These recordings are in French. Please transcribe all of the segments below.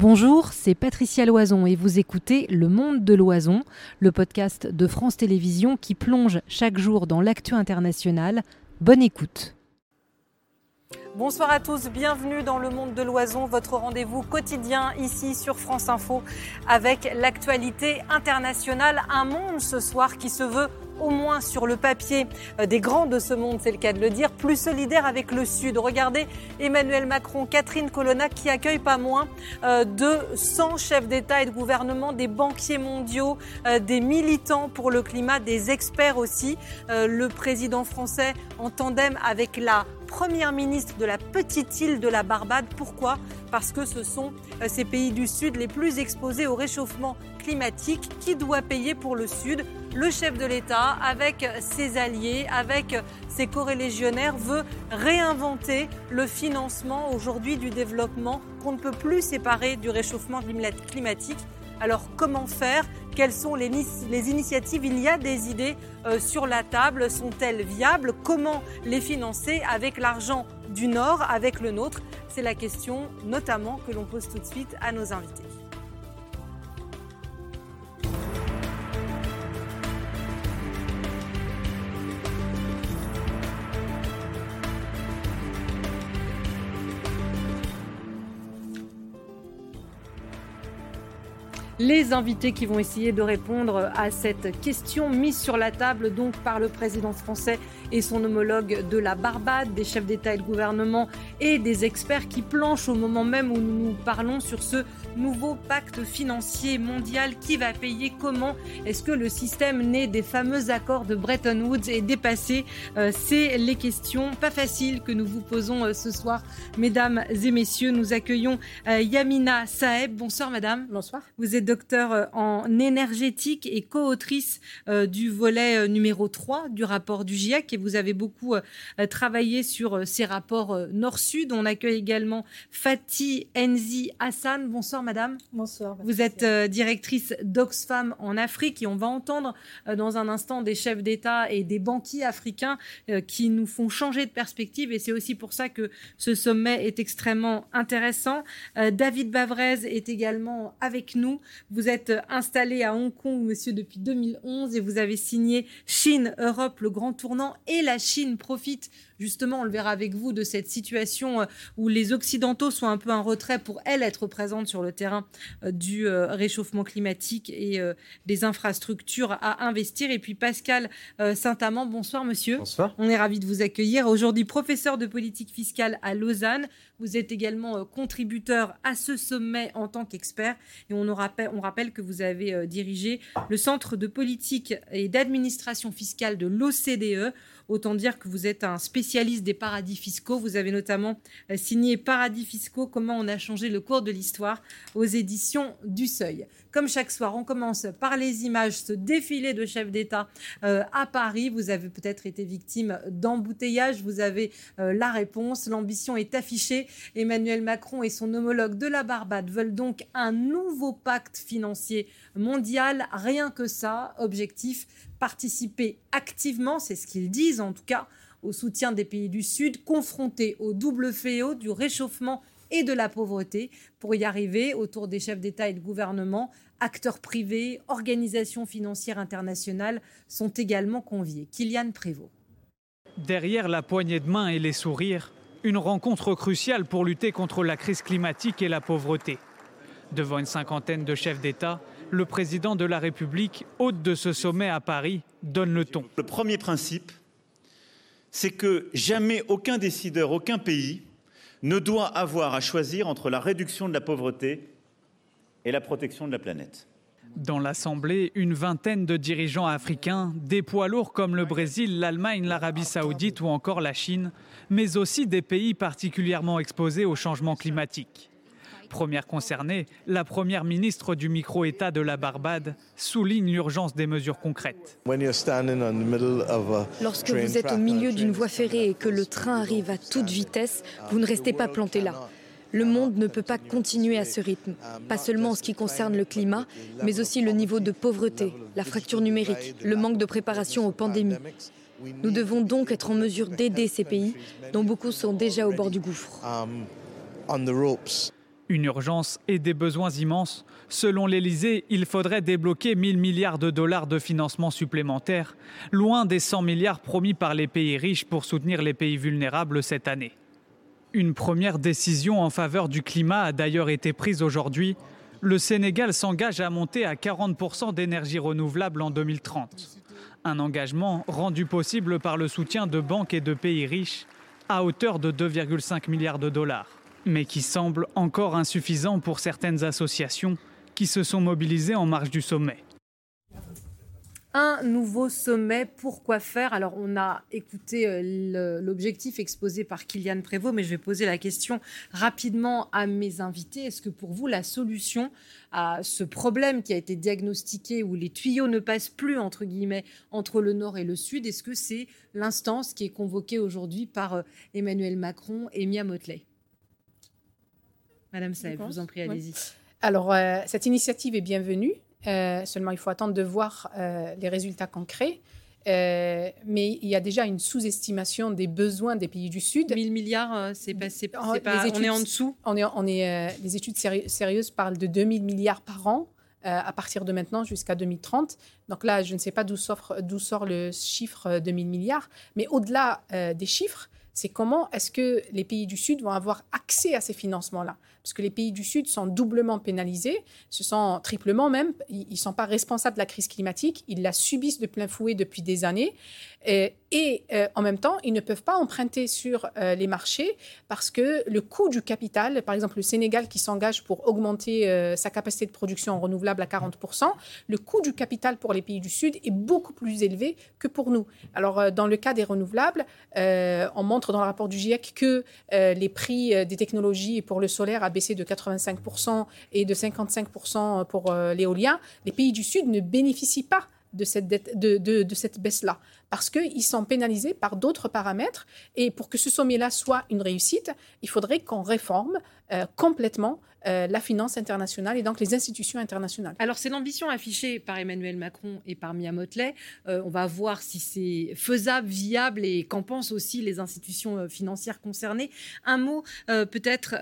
Bonjour, c'est Patricia Loison et vous écoutez Le Monde de l'Oison, le podcast de France Télévisions qui plonge chaque jour dans l'actu international. Bonne écoute. Bonsoir à tous, bienvenue dans le monde de l'oison, votre rendez-vous quotidien ici sur France Info avec l'actualité internationale. Un monde ce soir qui se veut au moins sur le papier euh, des grands de ce monde, c'est le cas de le dire, plus solidaire avec le Sud. Regardez Emmanuel Macron, Catherine Colonna qui accueille pas moins euh, de 100 chefs d'État et de gouvernement, des banquiers mondiaux, euh, des militants pour le climat, des experts aussi. Le président français en tandem avec la première ministre de la petite île de la Barbade. Pourquoi? Parce que ce sont ces pays du Sud les plus exposés au réchauffement climatique. Qui doit payer pour le Sud? Le chef de l'État, avec ses alliés, avec ses corélégionnaires, veut réinventer le financement aujourd'hui du développement qu'on ne peut plus séparer du réchauffement climatique. Alors comment faire? Quelles sont les, initiatives? Il y a des idées euh, sur la table. Sont-elles viables? Comment les financer avec l'argent du Nord, avec le nôtre? C'est la question notamment que l'on pose tout de suite à nos invités. Les invités qui vont essayer de répondre à cette question mise sur la table donc par le président français et son homologue de la Barbade, des chefs d'État et de gouvernement et des experts qui planchent au moment même où nous parlons sur ce nouveau pacte financier mondial qui va payer comment Est-ce que le système né des fameux accords de Bretton Woods est dépassé? Euh, C'est les questions pas faciles que nous vous posons euh, ce soir. Mesdames et messieurs, nous accueillons euh, Yamina Saeb. Bonsoir madame. Bonsoir. Vous êtes docteur en énergétique et co-autrice du volet numéro 3 du rapport du GIEC et vous avez beaucoup travaillé sur ces rapports nord-sud. On accueille également Fatih Enzi Hassan. Bonsoir madame. Bonsoir. Vous êtes euh, directrice d'Oxfam en Afrique et on va entendre euh, dans un instant des chefs d'État et des banquiers africains euh, qui nous font changer de perspective et c'est aussi pour ça que ce sommet est extrêmement intéressant. David Bavrez est également avec nous. Vous êtes installé à Hong Kong, monsieur, depuis 2011 et vous avez signé Chine-Europe, le grand tournant et la Chine profite justement, on le verra avec vous, de cette situation où les Occidentaux sont un peu en retrait pour, elles, être présentes sur le terrain euh, du euh, réchauffement climatique et euh, des infrastructures à investir. Et puis Pascal Saint-Amand, bonsoir monsieur. Bonsoir. On est ravi de vous accueillir. Aujourd'hui professeur de politique fiscale à Lausanne. Vous êtes également contributeur à ce sommet en tant qu'expert. Et on, rappelle, on rappelle que vous avez dirigé le Centre de politique et d'administration fiscale de l'OCDE Autant dire que vous êtes un spécialiste des paradis fiscaux. Vous avez notamment euh, signé Paradis fiscaux, comment on a changé le cours de l'histoire aux éditions du Seuil. Comme chaque soir, on commence par les images, ce défilé de chefs d'État euh, à Paris. Vous avez peut-être été victime d'embouteillage. Vous avez euh, la réponse. L'ambition est affichée. Emmanuel Macron et son homologue de la Barbade veulent donc un nouveau pacte financier mondial. Rien que ça. Objectif participer activement, c'est ce qu'ils disent en tout cas, au soutien des pays du Sud, confrontés au double fléau du réchauffement et de la pauvreté. Pour y arriver, autour des chefs d'État et de gouvernement, acteurs privés, organisations financières internationales sont également conviés. Kylian Prévost. Derrière la poignée de main et les sourires, une rencontre cruciale pour lutter contre la crise climatique et la pauvreté. Devant une cinquantaine de chefs d'État, le président de la République, hôte de ce sommet à Paris, donne le ton. Le premier principe, c'est que jamais aucun décideur, aucun pays ne doit avoir à choisir entre la réduction de la pauvreté et la protection de la planète. Dans l'Assemblée, une vingtaine de dirigeants africains, des poids lourds comme le Brésil, l'Allemagne, l'Arabie saoudite ou encore la Chine, mais aussi des pays particulièrement exposés au changement climatique. Première concernée, la première ministre du micro-État de la Barbade souligne l'urgence des mesures concrètes. Lorsque vous êtes au milieu d'une voie ferrée et que le train arrive à toute vitesse, vous ne restez pas planté là. Le monde ne peut pas continuer à ce rythme, pas seulement en ce qui concerne le climat, mais aussi le niveau de pauvreté, la fracture numérique, le manque de préparation aux pandémies. Nous devons donc être en mesure d'aider ces pays, dont beaucoup sont déjà au bord du gouffre. Une urgence et des besoins immenses. Selon l'Elysée, il faudrait débloquer 1000 milliards de dollars de financement supplémentaires, loin des 100 milliards promis par les pays riches pour soutenir les pays vulnérables cette année. Une première décision en faveur du climat a d'ailleurs été prise aujourd'hui. Le Sénégal s'engage à monter à 40% d'énergie renouvelable en 2030. Un engagement rendu possible par le soutien de banques et de pays riches à hauteur de 2,5 milliards de dollars mais qui semble encore insuffisant pour certaines associations qui se sont mobilisées en marge du sommet. Un nouveau sommet, pourquoi faire? Alors, on a écouté euh, l'objectif exposé par Kylian Prévost, mais je vais poser la question rapidement à mes invités. Est-ce que pour vous, la solution à ce problème qui a été diagnostiqué, où les tuyaux ne passent plus, entre guillemets, entre le nord et le sud, est-ce que c'est l'instance qui est convoquée aujourd'hui par euh, Emmanuel Macron et Mia Motley? Madame Saeb, je vous en prie, allez-y. Alors, euh, cette initiative est bienvenue. Euh, seulement, il faut attendre de voir euh, les résultats concrets. mais il y a déjà une sous-estimation des besoins des pays du Sud. 1000 milliards, c'est pas, pas on est en dessous. On est, on est, les études sérieuses parlent de 2000 milliards par an à partir de maintenant jusqu'à 2030. Donc là, je ne sais pas d'où sort, sort le chiffre de 1000 milliards, mais au-delà des chiffres, c'est comment est-ce que les pays du Sud vont avoir accès à ces financements-là? Parce que les pays du Sud sont doublement pénalisés, ce sont triplement même, ils ne sont pas responsables de la crise climatique, ils la subissent de plein fouet depuis des années. Et, et euh, en même temps, ils ne peuvent pas emprunter sur euh, les marchés parce que le coût du capital, par exemple le Sénégal qui s'engage pour augmenter euh, sa capacité de production en renouvelable à 40%, le coût du capital pour les pays du Sud est beaucoup plus élevé que pour nous. Alors dans le cas des renouvelables, on montre dans le rapport du GIEC que les prix des technologies pour le solaire baissé de 85% et de 55% pour l'éolien. Les pays du Sud ne bénéficient pas de, cette baisse-là, parce qu'ils sont pénalisés par d'autres paramètres. Et pour que ce sommet-là soit une réussite, il faudrait qu'on réforme euh, complètement euh, la finance internationale et donc les institutions internationales. Alors c'est l'ambition affichée par Emmanuel Macron et par Mia Motley. Euh, on va voir si c'est faisable, viable et qu'en pensent aussi les institutions financières concernées. Un mot peut-être,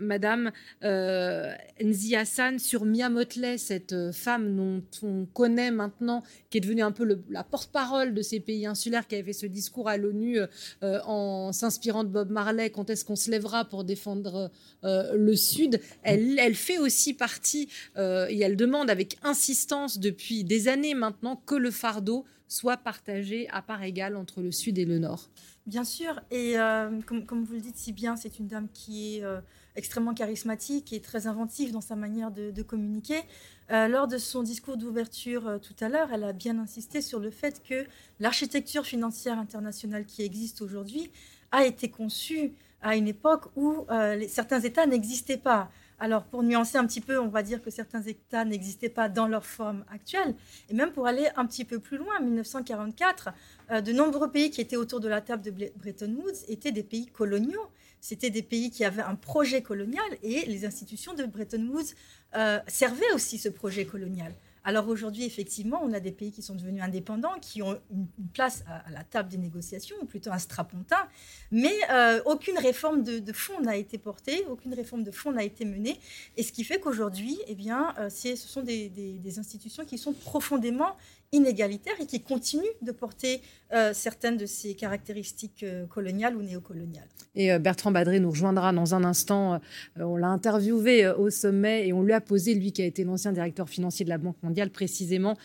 Madame Nzi Hassan, sur Mia Motley, cette femme dont on connaît maintenant, qui est devenue un peu la porte-parole de ces pays insulaires, qui avait fait ce discours à l'ONU en s'inspirant de Bob Marley, quand est-ce qu'on se lèvera pour défendre le Sud. Elle, fait aussi partie, euh, et elle demande avec insistance depuis des années maintenant que le fardeau soit partagé à part égale entre le Sud et le Nord. Bien sûr, et euh, comme, vous le dites si bien, c'est une dame qui est euh, extrêmement charismatique et très inventive dans sa manière de, communiquer. Lors de son discours d'ouverture tout à l'heure, elle a bien insisté sur le fait que l'architecture financière internationale qui existe aujourd'hui a été conçue à une époque où certains États n'existaient pas. Alors, pour nuancer un petit peu, on va dire que certains États n'existaient pas dans leur forme actuelle. Et même pour aller un petit peu plus loin, en 1944, euh, de nombreux pays qui étaient autour de la table de Bretton Woods étaient des pays coloniaux. C'était des pays qui avaient un projet colonial et les institutions de Bretton Woods euh, servaient aussi ce projet colonial. Alors aujourd'hui, effectivement, on a des pays qui sont devenus indépendants, qui ont une place à, la table des négociations, ou plutôt un strapontin, mais euh, aucune réforme de, fond n'a été portée, aucune réforme de fond n'a été menée, et ce qui fait qu'aujourd'hui, eh bien, euh, ce sont des, des, institutions qui sont profondément inégalitaires et qui continuent de porter euh, certaines de ces caractéristiques euh, coloniales ou néocoloniales. Et euh, Bertrand Badré nous rejoindra dans un instant. on l'a interviewé au sommet et on lui a posé, lui qui a été l'ancien directeur financier de la Banque mondiale, précisément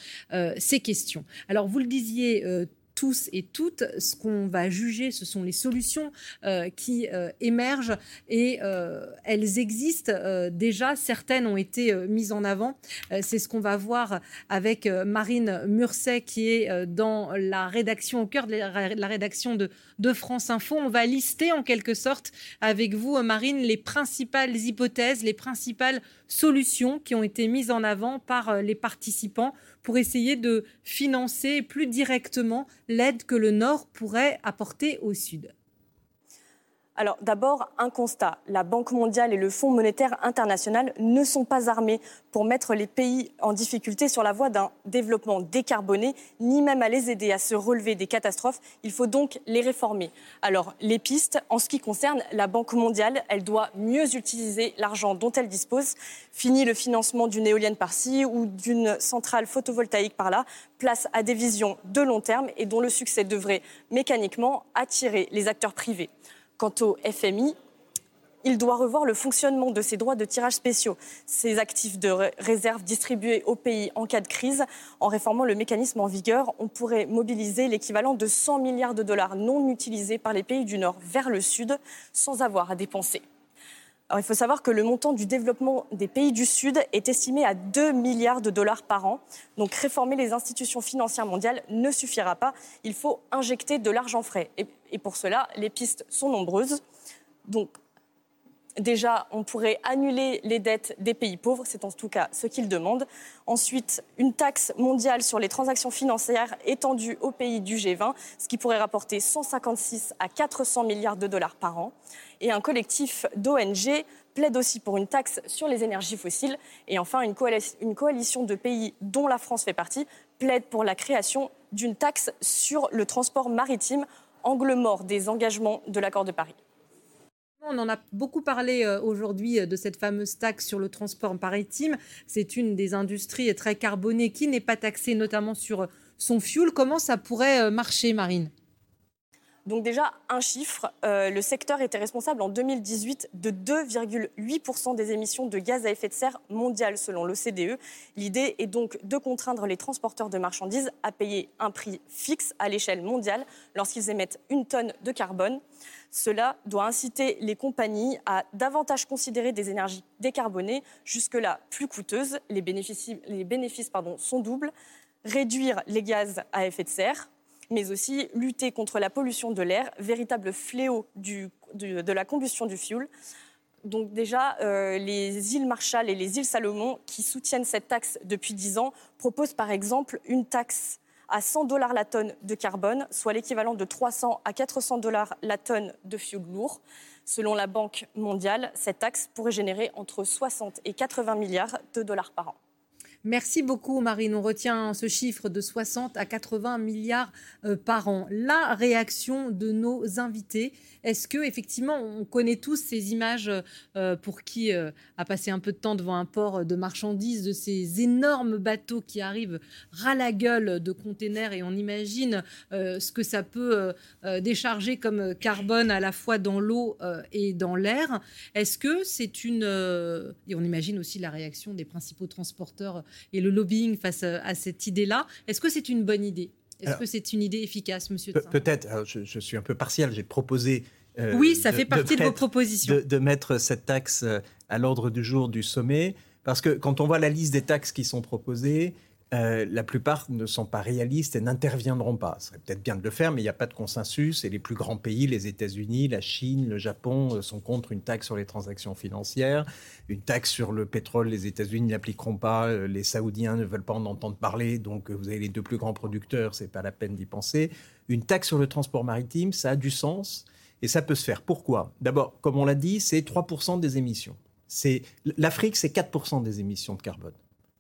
ces questions. Alors vous le disiez tous et toutes, ce qu'on va juger, ce sont les solutions euh, qui euh, émergent et euh, elles existent déjà. Certaines ont été mises en avant. C'est ce qu'on va voir avec Marine Murset qui est dans la rédaction, au cœur de la, rédaction de, de, France Info. On va lister en quelque sorte avec vous, Marine, les principales hypothèses, les principales solutions qui ont été mises en avant par les participants pour essayer de financer plus directement l'aide que le Nord pourrait apporter au Sud alors d'abord, un constat. La Banque mondiale et le Fonds monétaire international ne sont pas armés pour mettre les pays en difficulté sur la voie d'un développement décarboné, ni même à les aider à se relever des catastrophes. Il faut donc les réformer. Alors les pistes, en ce qui concerne la Banque mondiale, elle doit mieux utiliser l'argent dont elle dispose. Fini le financement d'une éolienne par-ci ou d'une centrale photovoltaïque par-là. Place à des visions de long terme et dont le succès devrait mécaniquement attirer les acteurs privés. Quant au FMI, il doit revoir le fonctionnement de ses droits de tirage spéciaux, ces actifs de réserve distribués aux pays en cas de crise. En réformant le mécanisme en vigueur, on pourrait mobiliser l'équivalent de 100 milliards de dollars non utilisés par les pays du Nord vers le Sud sans avoir à dépenser il faut savoir que le montant du développement des pays du Sud est estimé à 2 milliards de dollars par an. Donc réformer les institutions financières mondiales ne suffira pas. Il faut injecter de l'argent frais. Et, pour cela, les pistes sont nombreuses. Donc Déjà, on pourrait annuler les dettes des pays pauvres, c'est en tout cas ce qu'ils demandent. Ensuite, une taxe mondiale sur les transactions financières étendue aux pays du G20, ce qui pourrait rapporter 156 à 400 milliards de dollars par an. Et un collectif d'ONG plaide aussi pour une taxe sur les énergies fossiles. Et enfin, une, une coalition de pays dont la France fait partie plaide pour la création d'une taxe sur le transport maritime, angle mort des engagements de l'accord de Paris. On en a beaucoup parlé euh, aujourd'hui euh, de cette fameuse taxe sur le transport maritime. C'est une des industries très carbonées qui n'est pas taxée notamment sur son fuel. Comment ça pourrait euh, marcher, Marine? Donc déjà, un chiffre, le secteur était responsable en 2018 de 2,8% des émissions de gaz à effet de serre mondiales selon l'OCDE. L'idée est donc de contraindre les transporteurs de marchandises à payer un prix fixe à l'échelle mondiale lorsqu'ils émettent une tonne de carbone. Cela doit inciter les compagnies à davantage considérer des énergies décarbonées, jusque-là plus coûteuses. Les bénéfices, sont doubles. Réduire les gaz à effet de serre, mais aussi lutter contre la pollution de l'air, véritable fléau de la combustion du fioul. Donc déjà, euh, les îles Marshall et les îles Salomon, qui soutiennent cette taxe depuis 10 ans, proposent par exemple une taxe à 100 dollars la tonne de carbone, soit l'équivalent de 300 à 400 dollars la tonne de fioul lourd. Selon la Banque mondiale, cette taxe pourrait générer entre 60 et 80 milliards de dollars par an. Merci beaucoup, Marine. On retient ce chiffre de 60 à 80 milliards euh, par an. La réaction de nos invités. Est-ce que effectivement, on connaît tous ces images euh, pour qui euh, a passé un peu de temps devant un port de marchandises, de ces énormes bateaux qui arrivent ras la gueule de containers et on imagine ce que ça peut décharger comme carbone à la fois dans l'eau et dans l'air? Est-ce que c'est une et on imagine aussi la réaction des principaux transporteurs et le lobbying face à cette idée-là. Est-ce que c'est une bonne idée? Est-ce que c'est une idée efficace, monsieur Peut-être. Je, suis un peu partial. J'ai proposé. Euh, oui, ça fait partie de, vos propositions. De, mettre cette taxe euh, à l'ordre du jour du sommet. Parce que quand on voit la liste des taxes qui sont proposées, euh, la plupart ne sont pas réalistes et n'interviendront pas. Ce serait peut-être bien de le faire, mais il n'y a pas de consensus. Et les plus grands pays, les États-Unis, la Chine, le Japon, euh, sont contre une taxe sur les transactions financières. Une taxe sur le pétrole, les États-Unis n'appliqueront pas. Euh, les Saoudiens ne veulent pas en entendre parler. Donc vous avez les deux plus grands producteurs, c'est pas la peine d'y penser. Une taxe sur le transport maritime, ça a du sens et ça peut se faire. Pourquoi? D'abord, comme on l'a dit, c'est 3% des émissions. L'Afrique, c'est 4% des émissions de carbone.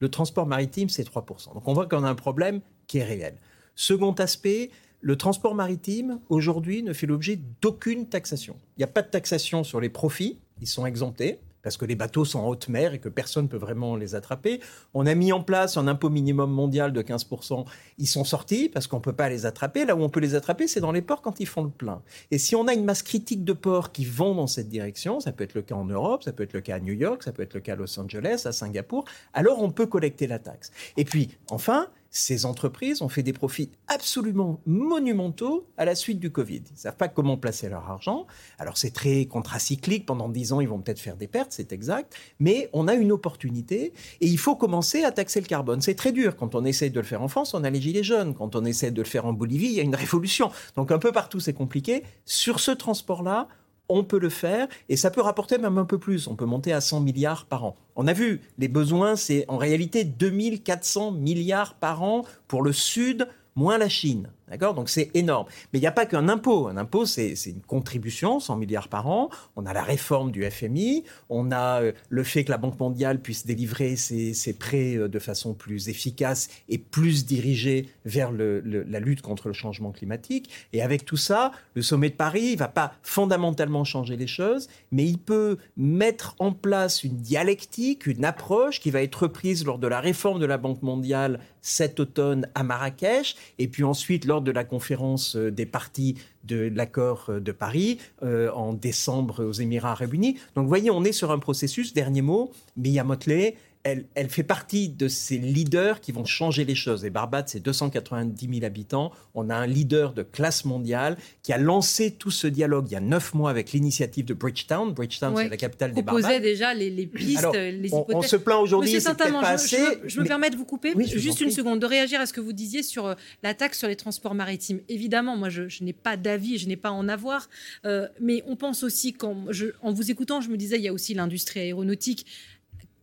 Le transport maritime, c'est 3%. Donc on voit qu'on a un problème qui est réel. Second aspect, le transport maritime, aujourd'hui, ne fait l'objet d'aucune taxation. Il n'y a pas de taxation sur les profits, ils sont exemptés parce que les bateaux sont en haute mer et que personne ne peut vraiment les attraper. On a mis en place un impôt minimum mondial de 15%. Ils sont sortis parce qu'on ne peut pas les attraper. Là où on peut les attraper, c'est dans les ports quand ils font le plein. Et si on a une masse critique de ports qui vont dans cette direction, ça peut être le cas en Europe, ça peut être le cas à New York, ça peut être le cas à Los Angeles, à Singapour, alors on peut collecter la taxe. Et puis, enfin, ces entreprises ont fait des profits absolument monumentaux à la suite du Covid. Ils ne savent pas comment placer leur argent. Alors c'est très contracyclique. Pendant 10 ans, ils vont peut-être faire des pertes, c'est exact. Mais on a une opportunité et il faut commencer à taxer le carbone. C'est très dur. Quand on essaye de le faire en France, on a les gilets jaunes. Quand on essaie de le faire en Bolivie, il y a une révolution. Donc un peu partout, c'est compliqué. Sur ce transport-là, on peut le faire et ça peut rapporter même un peu plus. On peut monter à 100 milliards par an. On a vu, les besoins, c'est en réalité 2400 milliards par an pour le Sud, moins la Chine. D'accord? Donc c'est énorme. Mais il n'y a pas qu'un impôt. Un impôt, c'est une contribution, 100 milliards par an. On a la réforme du FMI. On a euh, le fait que la Banque mondiale puisse délivrer ses, prêts euh, de façon plus efficace et plus dirigée vers la lutte contre le changement climatique. Et avec tout ça, le sommet de Paris ne va pas fondamentalement changer les choses, mais il peut mettre en place une dialectique, une approche qui va être reprise lors de la réforme de la Banque mondiale cet automne à Marrakech, et puis ensuite lors de la conférence euh, des partis de l'accord euh, de Paris euh, en décembre aux Émirats arabes unis. Donc vous voyez, on est sur un processus, dernier mot, Mia Motley, elle, fait partie de ces leaders qui vont changer les choses. Et Barbade, c'est 290 000 habitants. On a un leader de classe mondiale qui a lancé tout ce dialogue il y a neuf mois avec l'initiative de Bridgetown. Bridgetown, c'est la capitale des Barbades. proposait déjà les, pistes, les hypothèses. On, se plaint aujourd'hui, c'est peut-être pas assez. Je, me permets de vous couper juste une seconde, de réagir à ce que vous disiez sur euh, la taxe sur les transports maritimes. Évidemment, moi, je, n'ai pas d'avis, je n'ai pas à en avoir. Euh, mais on pense aussi, quand en vous écoutant, je me disais, il y a aussi l'industrie aéronautique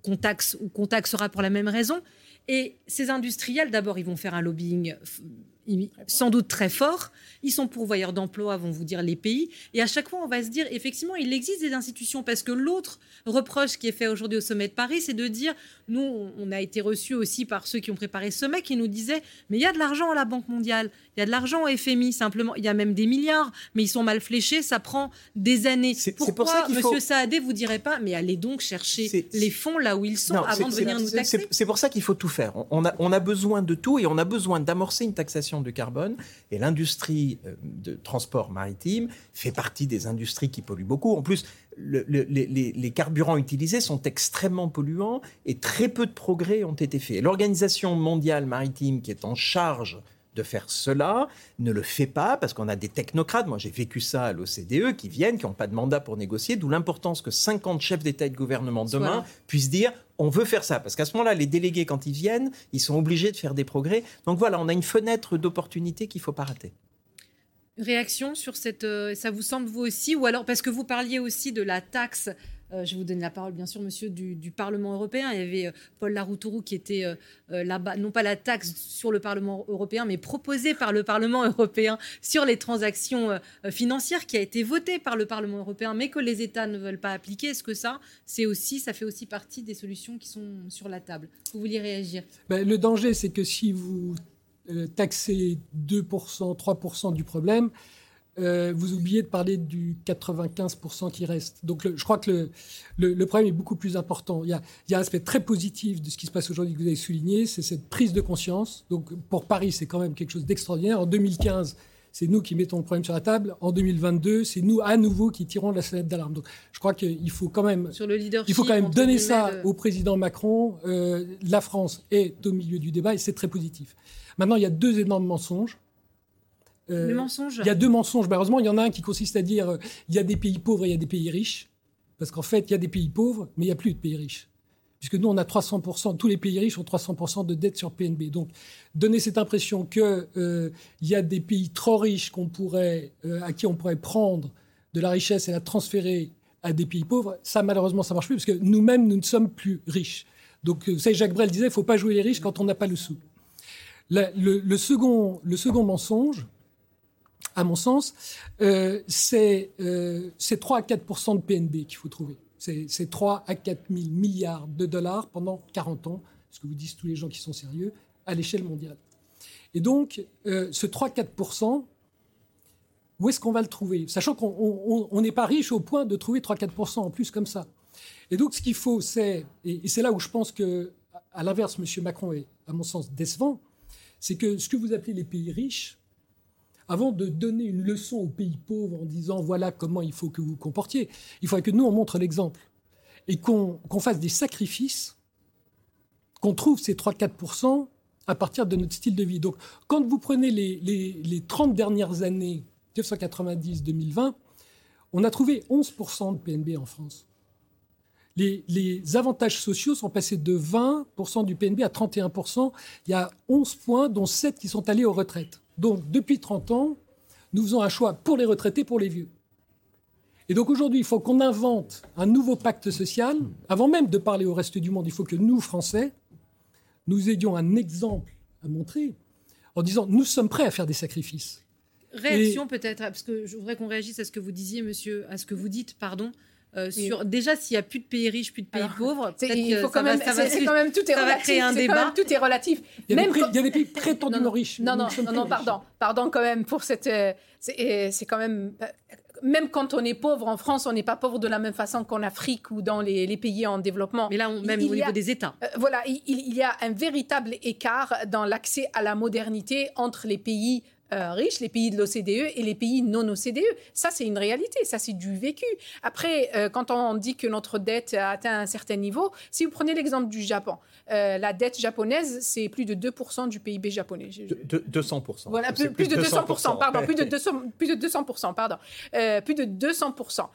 qu'on ou taxera pour la même raison. Et ces industriels, d'abord, ils vont faire un lobbying sans doute très fort. Ils sont pourvoyeurs d'emplois, vont vous dire les pays. Et à chaque fois, on va se dire, effectivement, il existe des institutions. Parce que l'autre reproche qui est fait aujourd'hui au sommet de Paris, c'est de dire, nous, on a été reçus aussi par ceux qui ont préparé ce sommet, qui nous disaient, mais il y a de l'argent à la Banque mondiale, il y a de l'argent au FMI, simplement, il y a même des milliards, mais ils sont mal fléchés, ça prend des années. C'est pour ça Monsieur Saadé, vous direz pas, mais allez donc chercher les fonds là où ils sont avant de venir nous taxer C'est pour ça qu'il faut tout faire. On a, on a besoin de tout et on a besoin d'amorcer une taxation de carbone. Et l'industrie euh, de transport maritime fait partie des industries qui polluent beaucoup. En plus, les, carburants utilisés sont extrêmement polluants et très peu de progrès ont été faits. L'Organisation mondiale maritime qui est en charge de faire cela ne le fait pas parce qu'on a des technocrates, moi j'ai vécu ça à l'OCDE, qui viennent, qui n'ont pas de mandat pour négocier, d'où l'importance que 50 chefs d'État et de gouvernement demain puissent dire on veut faire ça. Parce qu'à ce moment-là, les délégués, quand ils viennent, ils sont obligés de faire des progrès. Donc voilà, on a une fenêtre d'opportunité qu'il ne faut pas rater réaction sur cette. Euh, ça vous semble vous aussi Ou alors, parce que vous parliez aussi de la taxe. Euh, je vous donner la parole, bien sûr, monsieur, du, Parlement européen. Il y avait euh, Paul Laroutourou qui était là-bas, non pas la taxe sur le Parlement européen, mais proposée par le Parlement européen sur les transactions financières, qui a été votée par le Parlement européen, mais que les États ne veulent pas appliquer. Est-ce que ça, c'est aussi, ça fait aussi partie des solutions qui sont sur la table? Vous vouliez réagir ben, Le danger, c'est que si vous euh, taxer 2%, 3% du problème, euh, vous oubliez de parler du 95% qui reste. Donc je crois que le, le, problème est beaucoup plus important. Il y, a, il y, a, un aspect très positif de ce qui se passe aujourd'hui que vous avez souligné, c'est cette prise de conscience. Donc pour Paris, c'est quand même quelque chose d'extraordinaire. En 2015, c'est nous qui mettons le problème sur la table. En 2022, c'est nous à nouveau qui tirons la sonnette d'alarme. Donc, je crois qu'il faut quand même, sur le il faut quand même donner ça au président Macron. Euh, la France est au milieu du débat et c'est très positif. Maintenant, il y a deux énormes mensonges. Euh, Il y a deux mensonges. Malheureusement, il y en a un qui consiste à dire euh, il y a des pays pauvres et il y a des pays riches. Parce qu'en fait, il y a des pays pauvres, mais il n'y a plus de pays riches. Puisque nous, on a 300%, tous les pays riches ont 300% de dette sur PNB. Donc, donner cette impression qu'il euh, y a des pays trop riches qu'on pourrait, euh, à qui on pourrait prendre de la richesse et la transférer à des pays pauvres, ça, malheureusement, ça marche plus, parce que nous-mêmes, nous ne sommes plus riches. Donc, vous savez, Jacques Brel disait, il ne faut pas jouer les riches quand on n'a pas le sou le, second, le second mensonge, à mon sens, euh, c'est 3 euh, à 4% de PNB qu'il faut trouver. C'est 3 à 4 000 milliards de dollars pendant 40 ans, ce que vous disent tous les gens qui sont sérieux, à l'échelle mondiale. Et donc, euh, ce 3-4 où est-ce qu'on va le trouver? Sachant qu'on n'est pas riche au point de trouver 3-4 en plus comme ça. Et donc, ce qu'il faut, c'est, et, et c'est là où je pense que, à l'inverse, M. Macron est, à mon sens, décevant, c'est que ce que vous appelez les pays riches, avant de donner une leçon aux pays pauvres en disant voilà comment il faut que vous comportiez, il faudrait que nous, on montre l'exemple et qu'on fasse des sacrifices, qu'on trouve ces 3-4% à partir de notre style de vie. Donc, quand vous prenez les, les 30 dernières années, 1990-2020, on a trouvé 11% de PNB en France les, avantages sociaux sont passés de 20% du PNB à 31%. Il y a 11 points, dont 7 qui sont allés aux retraites. Donc, depuis 30 ans, nous faisons un choix pour les retraités, pour les vieux. Et donc aujourd'hui, il faut qu'on invente un nouveau pacte social. Avant même de parler au reste du monde, il faut que nous, Français, nous ayons un exemple à montrer en disant nous sommes prêts à faire des sacrifices. Réaction peut-être, parce que je voudrais qu'on réagisse à ce que vous disiez, monsieur, à ce que vous dites, pardon. Euh, sur, déjà, s'il n'y a plus de pays riches, plus de pays pauvres, il faut quand même, c'est quand même tout est relatif. Un débat. tout est relatif. Il y a, même des, il y a des pays prétendument riches. Non, non, non, non pardon, pardon quand même pour cette. Euh, c'est quand même même quand on est pauvre en France, on n'est pas pauvre de la même façon qu'en Afrique ou dans les, pays en développement. Mais là, même au niveau des États. Euh, voilà, il, il, y a un véritable écart dans l'accès à la modernité entre les pays euh, riches, les pays de l'OCDE et les pays non OCDE. Ça, c'est une réalité, ça, c'est du vécu. Après, euh, quand on dit que notre dette a atteint un certain niveau, si vous prenez l'exemple du Japon, euh, la dette japonaise, c'est plus de 2% du PIB japonais. De, 200%. Voilà, plus, de 200%, pardon, plus de 200%, plus de 200%, pardon, plus de 200%.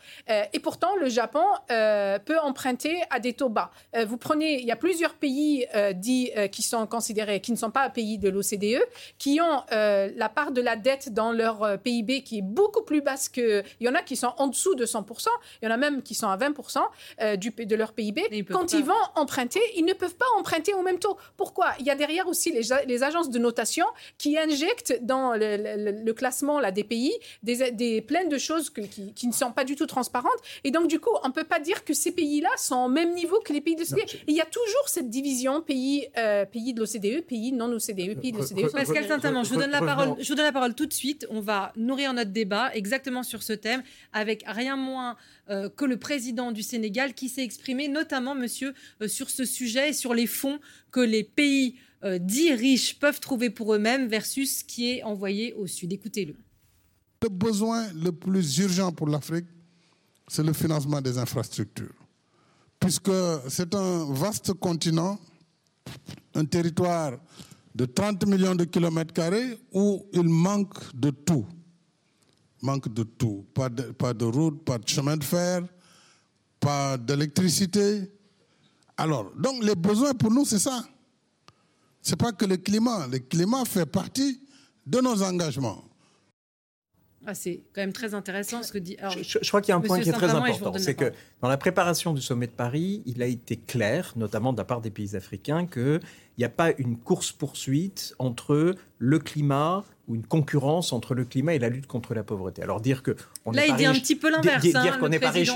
et pourtant, le Japon peut emprunter à des taux bas. vous prenez, il y a plusieurs pays dits qui sont considérés, qui ne sont pas pays de l'OCDE, qui ont la part de la dette dans leur euh, PIB qui est beaucoup plus basse que. Il y en a qui sont en dessous de 100%, il y en a même qui sont à 20% euh, du, de leur PIB. Quand ils vont emprunter, ils ne peuvent pas emprunter au même taux. Pourquoi? Il y a derrière aussi les, les, agences de notation qui injectent dans le, classement là, des pays des, des plein de choses qui, qui, ne sont pas du tout transparentes. Et donc, du coup, on ne peut pas dire que ces pays-là sont au même niveau que les pays de l'OCDE. Il y a toujours cette division pays, euh, pays de l'OCDE, pays non OCDE, pays de l'OCDE. Pascal Saint-Amand, je vous donne la parole donne la parole tout de suite. On va nourrir notre débat exactement sur ce thème avec rien moins euh, que le président du Sénégal qui s'est exprimé notamment, monsieur, euh, sur ce sujet et sur les fonds que les pays euh, dits riches peuvent trouver pour eux-mêmes versus ce qui est envoyé au Sud. Écoutez-le. Le besoin le plus urgent pour l'Afrique, c'est le financement des infrastructures. Puisque c'est un vaste continent, un territoire de 30 millions de kilomètres carrés où il manque de tout. Manque de tout. Pas de, pas de route, pas de chemin de fer, pas d'électricité. Alors, donc les besoins pour nous, c'est ça. Ce n'est pas que le climat. Le climat fait partie de nos engagements. Ah, c'est quand même très intéressant ce que dit. je, crois qu'il y a un point qui est très important, c'est que dans la préparation du sommet de Paris, il a été clair, notamment de la part des pays africains, qu'il n'y a pas une course-poursuite entre le climat ou une concurrence entre le climat et la lutte contre la pauvreté. Alors dire que on là, il dit un petit peu l'inverse. Dire, hein, qu'on n'est pas riche,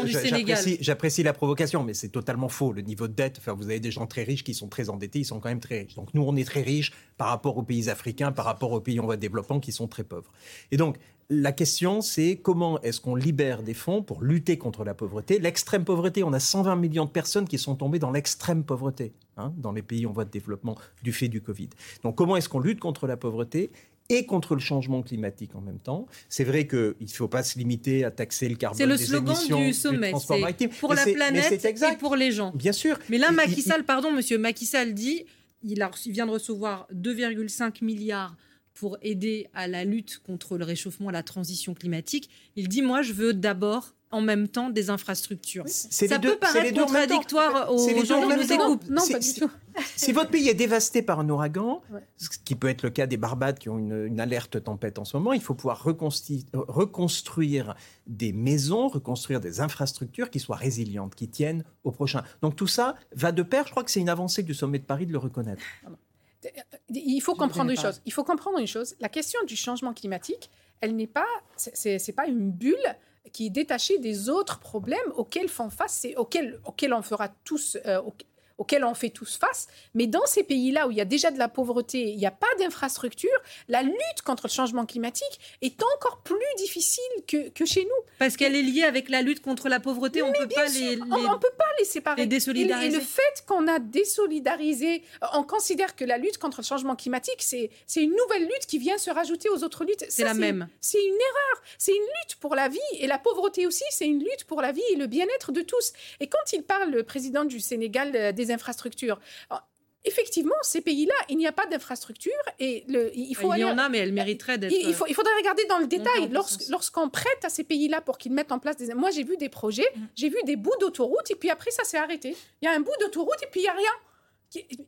j'apprécie la provocation, mais c'est totalement faux. Le niveau de dette, enfin, vous avez des gens très riches qui sont très endettés, ils sont quand même très riches. Donc nous, on est très riches par rapport aux pays africains, par rapport aux pays en voie de développement qui sont très pauvres. Et donc la question, c'est comment est-ce qu'on libère des fonds pour lutter contre la pauvreté L'extrême pauvreté, on a 120 millions de personnes qui sont tombées dans l'extrême pauvreté hein, dans les pays en voie de développement du fait du Covid. Donc comment est-ce qu'on lutte contre la pauvreté et contre le changement climatique en même temps? C'est vrai qu'il ne faut pas se limiter à taxer le carbone. C'est le slogan du sommet. Pour la planète et pour les gens. Bien sûr. Mais là, Macky Sall, pardon, monsieur, Macky Sall dit il, il vient de recevoir 2,5 milliards pour aider à la lutte contre le réchauffement, la transition climatique. Il dit, moi, je veux d'abord en même temps des infrastructures. Ça peut paraître contradictoire aux gens qui nous découpent. Non, pas du tout. Si votre pays est dévasté par un ouragan, ce qui peut être le cas des Barbades qui ont une, alerte tempête en ce moment, il faut pouvoir reconstruire des maisons, reconstruire des infrastructures qui soient résilientes, qui tiennent au prochain. Donc tout ça va de pair. Je crois que c'est une avancée du sommet de Paris de le reconnaître. Il faut comprendre une chose. Il faut comprendre une chose. La question du changement climatique, elle n'est pas, c'est pas une bulle qui est détachée des autres problèmes auxquels font face, auxquels, auxquels on fera tous, euh, auxquels on fait tous face. Mais dans ces pays-là où il y a déjà de la pauvreté, il n'y a pas d'infrastructure, la lutte contre le changement climatique est encore plus difficile que, que chez nous. Parce qu'elle est liée avec la lutte contre la pauvreté, on ne peut pas les, On, peut pas les séparer. Et, désolidariser. Et, le fait qu'on a désolidarisé, on considère que la lutte contre le changement climatique, c'est une nouvelle lutte qui vient se rajouter aux autres luttes. C'est la même. C'est une erreur. C'est une lutte pour la vie. Et la pauvreté aussi, c'est une lutte pour la vie et le bien-être de tous. Et quand il parle, le président du Sénégal, euh, infrastructures. effectivement, ces pays-là, il n'y a pas d'infrastructure et le, il faut. Il y en a, mais elle mériterait d'être. Il, faut, il faudrait regarder dans le détail. Lorsqu'on prête à ces pays-là pour qu'ils mettent en place des. Moi, j'ai vu des projets, mm. j'ai vu des bouts d'autoroute et puis après, ça s'est arrêté. Il y a un bout d'autoroute et puis il n'y a rien.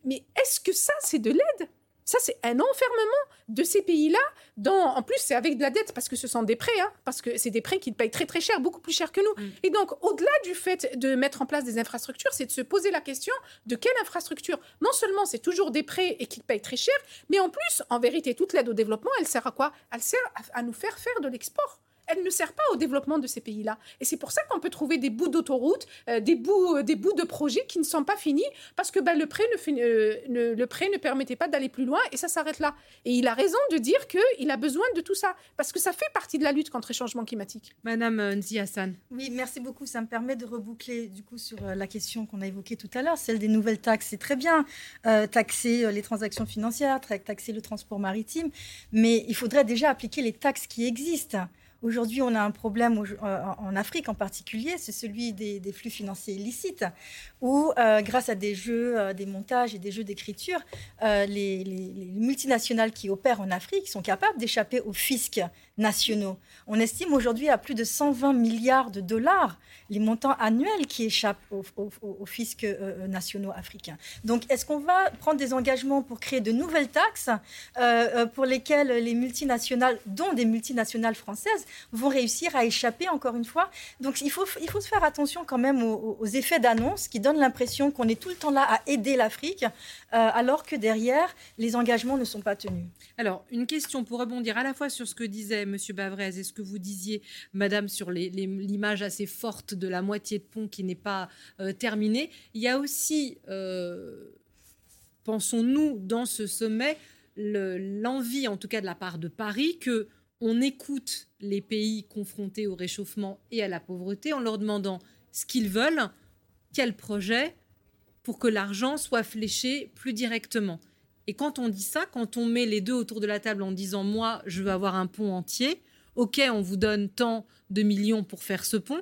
Mais est-ce que ça, c'est de l'aide? Ça, c'est un enfermement de ces pays-là. En plus, c'est avec de la dette, parce que ce sont des prêts, hein, parce que c'est des prêts qui payent très très cher, beaucoup plus cher que nous. Mm. Et donc, au-delà du fait de mettre en place des infrastructures, c'est de se poser la question de quelle infrastructure Non seulement c'est toujours des prêts et qu'ils payent très cher, mais en plus, en vérité, toute l'aide au développement, elle sert à quoi? Elle sert à nous faire faire de l'export elle ne sert pas au développement de ces pays-là. Et c'est pour ça qu'on peut trouver des bouts d'autoroute, euh, des, bouts, euh, des bouts de projets qui ne sont pas finis parce que ben, le, prêt ne, euh, le prêt ne permettait pas d'aller plus loin et ça s'arrête là. Et il a raison de dire qu'il a besoin de tout ça parce que ça fait partie de la lutte contre le changement climatique. Madame Nzi Hassan. Oui, merci beaucoup. Ça me permet de reboucler du coup sur la question qu'on a évoquée tout à l'heure, celle des nouvelles taxes. C'est très bien taxer les transactions financières, taxer le transport maritime, mais il faudrait déjà appliquer les taxes qui existent. Aujourd'hui, on a un problème euh, en Afrique en particulier, c'est celui des, flux financiers illicites, où euh, grâce à des jeux, euh, des montages et des jeux d'écriture, les, les, multinationales qui opèrent en Afrique sont capables d'échapper aux fiscs nationaux. On estime aujourd'hui à plus de 120 milliards de dollars les montants annuels qui échappent aux, fiscs euh, euh, nationaux africains. Donc, est-ce qu'on va prendre des engagements pour créer de nouvelles taxes euh, pour lesquelles les multinationales, dont des multinationales françaises, vont réussir à échapper encore une fois? Donc, il faut, il faut se faire attention quand même aux, effets d'annonce qui donnent l'impression qu'on est tout le temps là à aider l'Afrique, alors que derrière, les engagements ne sont pas tenus. Alors, une question pour rebondir à la fois sur ce que disait M. Bavrez et ce que vous disiez, Madame, sur l'image assez forte de la moitié de pont qui n'est pas euh, terminée? Il y a aussi, euh, pensons-nous, dans ce sommet, l'envie, en tout cas de la part de Paris, que on écoute les pays confrontés au réchauffement et à la pauvreté en leur demandant ce qu'ils veulent, quel projet, pour que l'argent soit fléché plus directement. Et quand on dit ça, quand on met les deux autour de la table en disant moi, je veux avoir un pont entier, ok, on vous donne tant de millions pour faire ce pont,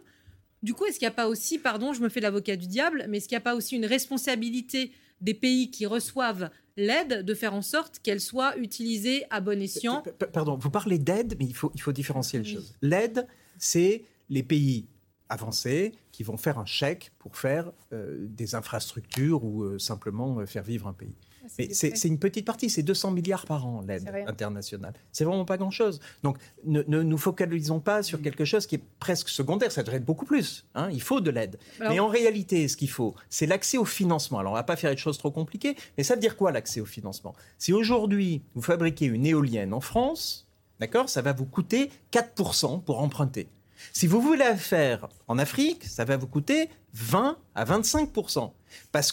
du coup, est-ce qu'il n'y a pas aussi, pardon, je me fais l'avocat du diable, mais est-ce qu'il n'y a pas aussi une responsabilité des pays qui reçoivent l'aide de faire en sorte qu'elle soit utilisée à bon escient Pardon, vous parlez d'aide, mais il faut, il faut différencier les choses. L'aide, c'est les pays avancés qui vont faire un chèque pour faire euh, des infrastructures ou euh, simplement euh, faire vivre un pays. C'est une petite partie, c'est 200 milliards par an, l'aide internationale. C'est vraiment pas grand-chose. Donc, ne, nous focalisons pas sur mm. quelque chose qui est presque secondaire, ça devrait être beaucoup plus. Hein. il faut de l'aide. Mais en réalité, ce qu'il faut, c'est l'accès au financement. Alors, on va pas faire des choses trop compliquées, mais ça veut dire quoi l'accès au financement? Si aujourd'hui, vous fabriquez une éolienne en France, d'accord, ça va vous coûter 4% pour emprunter. Si vous voulez la faire en Afrique, ça va vous coûter 20 à 25% parce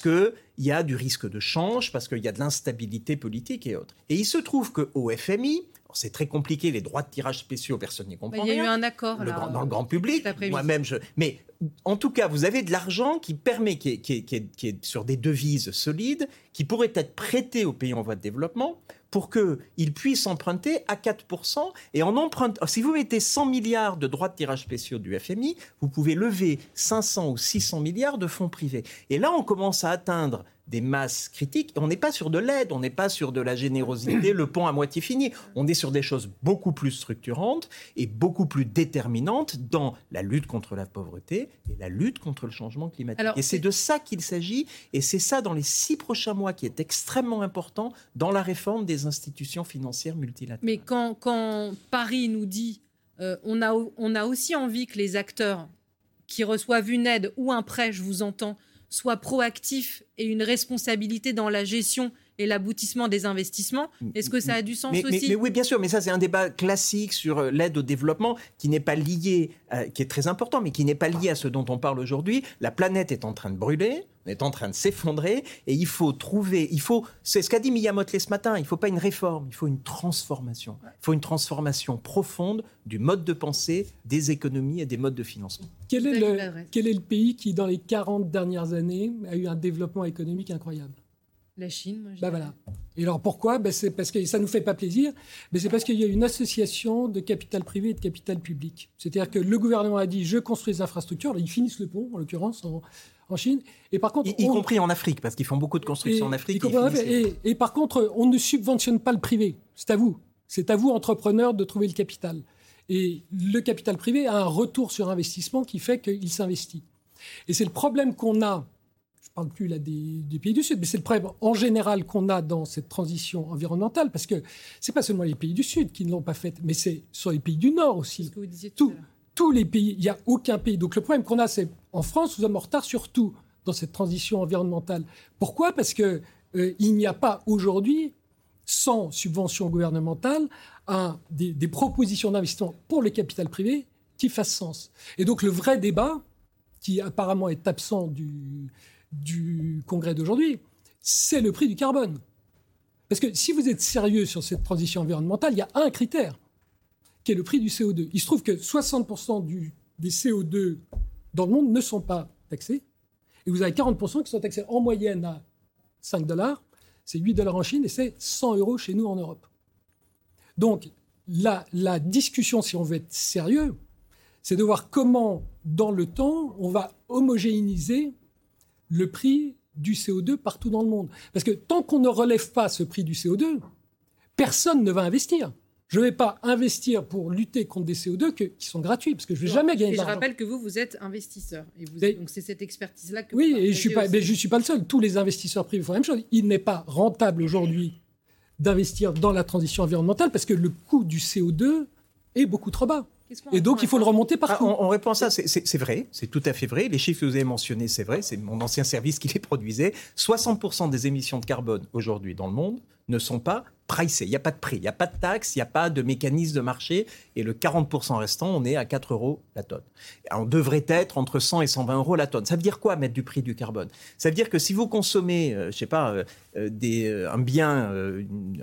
qu'il y a du risque de change, parce qu'il y a de l'instabilité politique et autres. Et il se trouve qu'au FMI, c'est très compliqué, les droits de tirage spéciaux, personne n'y comprend. Il y a eu un accord dans le grand public. Moi-même, je. Mais en tout cas, vous avez de l'argent qui permet, qui est, sur des devises solides, qui pourrait être prêté aux pays en voie de développement pour qu'ils puissent emprunter à 4%. Et en empruntant, si vous mettez 100 milliards de droits de tirage spéciaux du FMI, vous pouvez lever 500 ou 600 milliards de fonds privés. Et là, on commence à atteindre des masses critiques. On n'est pas sur de l'aide, on n'est pas sur de la générosité, le pont à moitié fini. On est sur des choses beaucoup plus structurantes et beaucoup plus déterminantes dans la lutte contre la pauvreté et la lutte contre le changement climatique. et c'est de ça qu'il s'agit, et c'est ça dans les six prochains mois qui est extrêmement important dans la réforme des institutions financières multilatérales. Mais quand, quand Paris nous dit euh, on, a, on a aussi envie que les acteurs qui reçoivent une aide ou un prêt, je vous entends, soient proactifs et une responsabilité dans la gestion et l'aboutissement des investissements. Est-ce que ça a du sens aussi mais, oui, bien sûr, mais ça c'est un débat classique sur euh, l'aide au développement qui n'est pas lié, euh, qui est très important, mais qui n'est pas lié à ce dont on parle aujourd'hui. La planète est en train de brûler, est en train de s'effondrer, et il faut trouver, il faut, c'est ce qu'a dit Miyamoto ce matin, il ne faut pas une réforme, il faut une transformation. Il faut une transformation profonde du mode de pensée, des économies et des modes de financement. Quel est le, quel est le pays qui, dans les 40 dernières années, a eu un développement économique incroyable? La Chine, moi, bah voilà. Et alors pourquoi? Ben C'est parce que ça ne nous fait pas plaisir, mais c'est parce qu'il y a une association de capital privé et de capital public. C'est-à-dire que le gouvernement a dit je construis des infrastructures, là, ils finissent le pont, en l'occurrence, en, Chine. Et par contre, y, compris en Afrique, parce qu'ils font beaucoup de constructions en Afrique. Et, et, par contre, on ne subventionne pas le privé. C'est à vous. C'est à vous, entrepreneurs, de trouver le capital. Et le capital privé a un retour sur investissement qui fait qu'il s'investit. Et c'est le problème qu'on a je ne parle plus là des, pays du Sud, mais c'est le problème en général qu'on a dans cette transition environnementale, parce que ce n'est pas seulement les pays du Sud qui ne l'ont pas faite, mais c'est sur les pays du Nord aussi. Ce que vous disiez tout, tous les pays, il n'y a aucun pays. Donc le problème qu'on a, c'est en France, nous sommes en retard sur tout dans cette transition environnementale. Pourquoi? Parce qu'il euh, n'y a pas aujourd'hui, sans subvention gouvernementale, des, des propositions d'investissement pour le capital privé qui fassent sens. Et donc le vrai débat, qui apparemment est absent du, du congrès d'aujourd'hui, c'est le prix du carbone. Parce que si vous êtes sérieux sur cette transition environnementale, il y a un critère, qui est le prix du CO2. Il se trouve que 60% du, des CO2 dans le monde ne sont pas taxés. Et vous avez 40% qui sont taxés en moyenne à 5 dollars. C'est 8 dollars en Chine et c'est 100 euros chez nous en Europe. Donc, la discussion, si on veut être sérieux, c'est de voir comment, dans le temps, on va homogénéiser le prix du CO2 partout dans le monde. Parce que tant qu'on ne relève pas ce prix du CO2, personne ne va investir. Je ne vais pas investir pour lutter contre des CO2 qui sont gratuits, parce que je ne vais jamais gagner de l'argent. Je rappelle que vous, vous êtes investisseur. Et vous, donc c'est cette expertise-là que Oui, et je suis pas, mais je ne suis pas le seul. Tous les investisseurs privés font la même chose. Il n'est pas rentable aujourd'hui d'investir dans la transition environnementale parce que le coût du CO2 est beaucoup trop bas. Et donc, il faut le remonter partout. Ah, on, répond à ça, c'est vrai, c'est tout à fait vrai. Les chiffres que vous avez mentionnés, c'est vrai, c'est mon ancien service qui les produisait. 60% des émissions de carbone aujourd'hui dans le monde ne sont pas pricé. Il n'y a pas de prix, il n'y a pas de taxe, il n'y a pas de mécanisme de marché. Et le 40% restant, on est à 4 euros la tonne. On devrait être entre 100 et 120 euros la tonne. Ça veut dire quoi mettre du prix du carbone? Ça veut dire que si vous consommez, je euh, je sais pas, euh, euh, des, un bien,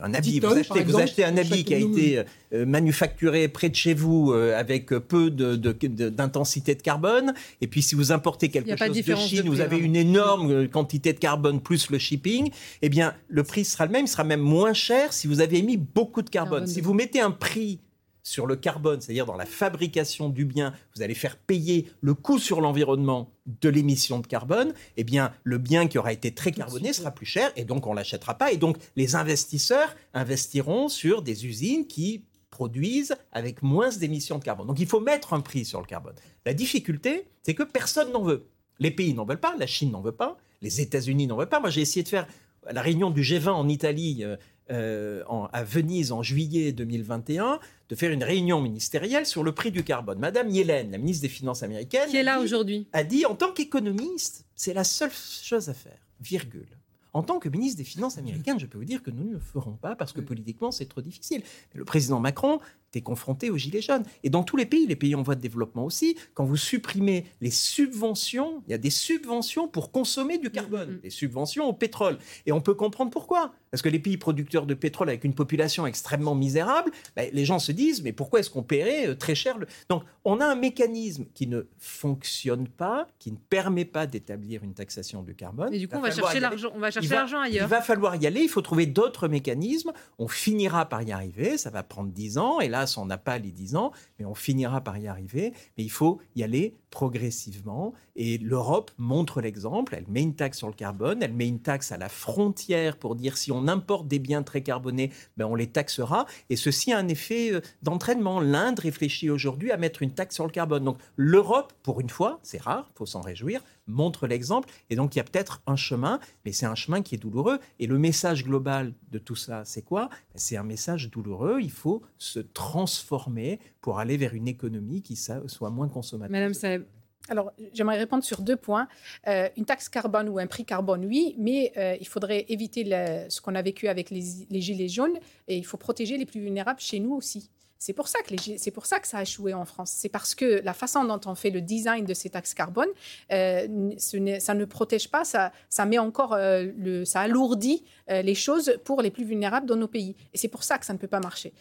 un habit, vous, achetez, vous achetez, un habit qui a été manufacturé près de chez vous avec peu d'intensité de, de, carbone, et puis si vous importez quelque chose de Chine, vous avez une énorme quantité de carbone plus le shipping, eh bien le prix sera le même, il sera même moins cher si vous avez émis beaucoup de carbone. Si vous mettez un prix sur le carbone, c'est-à-dire dans la fabrication du bien, vous allez faire payer le coût sur l'environnement de l'émission de carbone, eh bien, le bien qui aura été très carboné sera plus cher et donc on l'achètera pas. Et donc, les investisseurs investiront sur des usines qui produisent avec moins d'émissions de carbone. Donc, il faut mettre un prix sur le carbone. La difficulté, c'est que personne n'en veut. Les pays n'en veulent pas, la Chine n'en veut pas, les États-Unis n'en veulent pas. Moi, j'ai essayé de faire la réunion du G20 en Italie euh, euh, à Venise en juillet 2021 de faire une réunion ministérielle sur le prix du carbone. Madame Yellen, la ministre des Finances américaine, qui est là aujourd'hui, a dit en tant qu'économiste, c'est la seule chose à faire, virgule. En tant que ministre des Finances américaine, je peux vous dire que nous ne le ferons pas parce que politiquement, c'est trop difficile. le président Macron est confronté aux gilets jaunes. Et dans tous les pays, les pays en voie de développement aussi, quand vous supprimez les subventions, il y a des subventions pour consommer du carbone, mm. des subventions au pétrole. Et on peut comprendre pourquoi. Parce que les pays producteurs de pétrole avec une population extrêmement misérable, ben, les gens se disent, mais pourquoi est-ce qu'on paierait euh, très cher le... Donc on a un mécanisme qui ne fonctionne pas, qui ne permet pas d'établir une taxation du carbone. Et du coup, on va, chercher l'argent, on va chercher l'argent ailleurs. Il va falloir y aller, il faut trouver d'autres mécanismes. On finira par y arriver, ça va prendre 10 ans, et là, on n'a pas les 10 ans, mais on finira par y arriver. Mais il faut y aller progressivement. Et l'Europe montre l'exemple. Elle met une taxe sur le carbone, elle met une taxe à la frontière pour dire si on importe des biens très carbonés, ben on les taxera. Et ceci a un effet euh, d'entraînement. L'Inde réfléchit aujourd'hui à mettre une taxe sur le carbone. Donc l'Europe, pour une fois, c'est rare, faut s'en réjouir, montre l'exemple. Et donc il y a peut-être un chemin, mais c'est un chemin qui est douloureux. Et le message global de tout ça, c'est quoi? Ben, C'est un message douloureux. Il faut se transformer pour aller vers une économie qui soit moins consommatrice. Madame Saeb. Alors, j'aimerais répondre sur deux points. Euh, une taxe carbone ou un prix carbone, oui, mais euh, il faudrait éviter ce qu'on a vécu avec les, les, gilets jaunes et il faut protéger les plus vulnérables chez nous aussi. C'est pour, ça que c'est pour ça que ça a échoué en France. C'est parce que la façon dont on fait le design de ces taxes carbone, euh, ça ne protège pas, ça, met encore, euh, ça alourdit euh, les choses pour les plus vulnérables dans nos pays. Et c'est pour ça que ça ne peut pas marcher.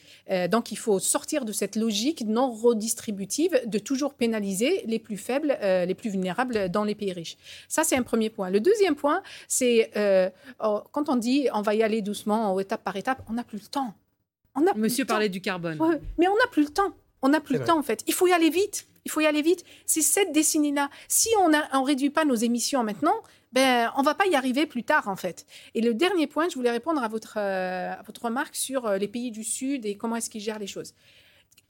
donc il faut sortir de cette logique non redistributive de toujours pénaliser les plus faibles, les plus vulnérables dans les pays riches. Ça, c'est un premier point. Le deuxième point, c'est oh, quand on dit on va y aller doucement, étape par étape, on n'a plus le temps. Monsieur parlait du carbone. mais on n'a plus le temps. On n'a plus le temps, en fait. Il faut y aller vite. Il faut y aller vite. C'est cette décennie-là. Si on ne réduit pas nos émissions maintenant, ben, on va pas y arriver plus tard, en fait. Et le dernier point, je voulais répondre à votre, euh, à votre remarque sur euh, les pays du Sud et comment est-ce qu'ils gèrent les choses.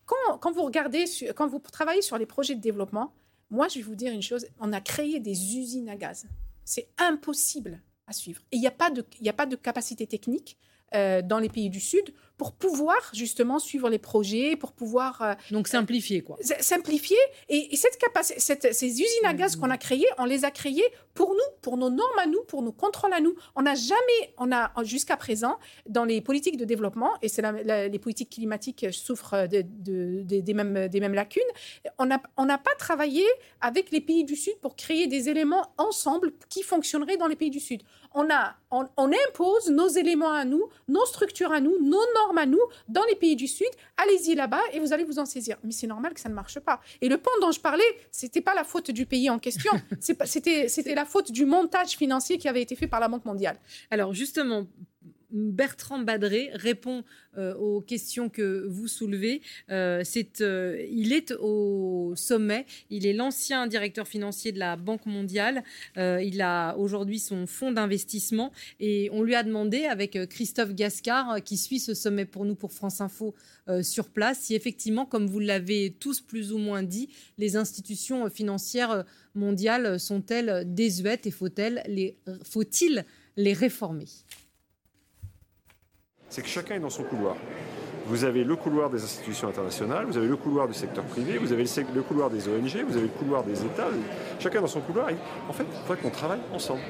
Quand, quand, vous regardez, sur, quand vous travaillez sur les projets de développement, moi, je vais vous dire une chose. On a créé des usines à gaz. c'est impossible à suivre. Et il n'y a, pas de- il y a pas de capacité technique euh, dans les pays du Sud pour pouvoir justement suivre les projets, pour pouvoir euh, Donc simplifier, quoi. simplifier. Et, et cette capacité, cette- ces usines à gaz qu'on a créées, on les a créées pour nous, pour nos normes à nous, pour nos contrôles à nous. On n'a jamais, on a jusqu'à présent, dans les politiques de développement, et c'est les politiques climatiques souffrent de- de- de- des, mêmes, des mêmes lacunes, on n'a on n'a pas travaillé avec les pays du Sud pour créer des éléments ensemble qui fonctionneraient dans les pays du Sud. On, a, on, on impose nos éléments à nous, nos structures à nous, nos normes à nous dans les pays du Sud. Allez-y là-bas et vous allez vous en saisir. Mais c'est normal que ça ne marche pas. Et le pont dont je parlais, c'était pas la faute du pays en question. C'était la faute du montage financier qui avait été fait par la Banque mondiale. Alors justement, Bertrand Badré répond euh, aux questions que vous soulevez. Euh, euh, il est au sommet. Il est l'ancien directeur financier de la Banque mondiale. Il a aujourd'hui son fonds d'investissement et on lui a demandé avec Christophe Gascard, qui suit ce sommet pour nous pour France Info sur place, si effectivement, comme vous l'avez tous plus ou moins dit, les institutions financières mondiales sont-elles désuètes et faut-il les réformer? C'est que chacun est dans son couloir. Vous avez le couloir des institutions internationales, vous avez le couloir du secteur privé, vous avez le, couloir des ONG, vous avez le couloir des États. Chacun dans son couloir. En fait, il faudrait qu'on travaille ensemble.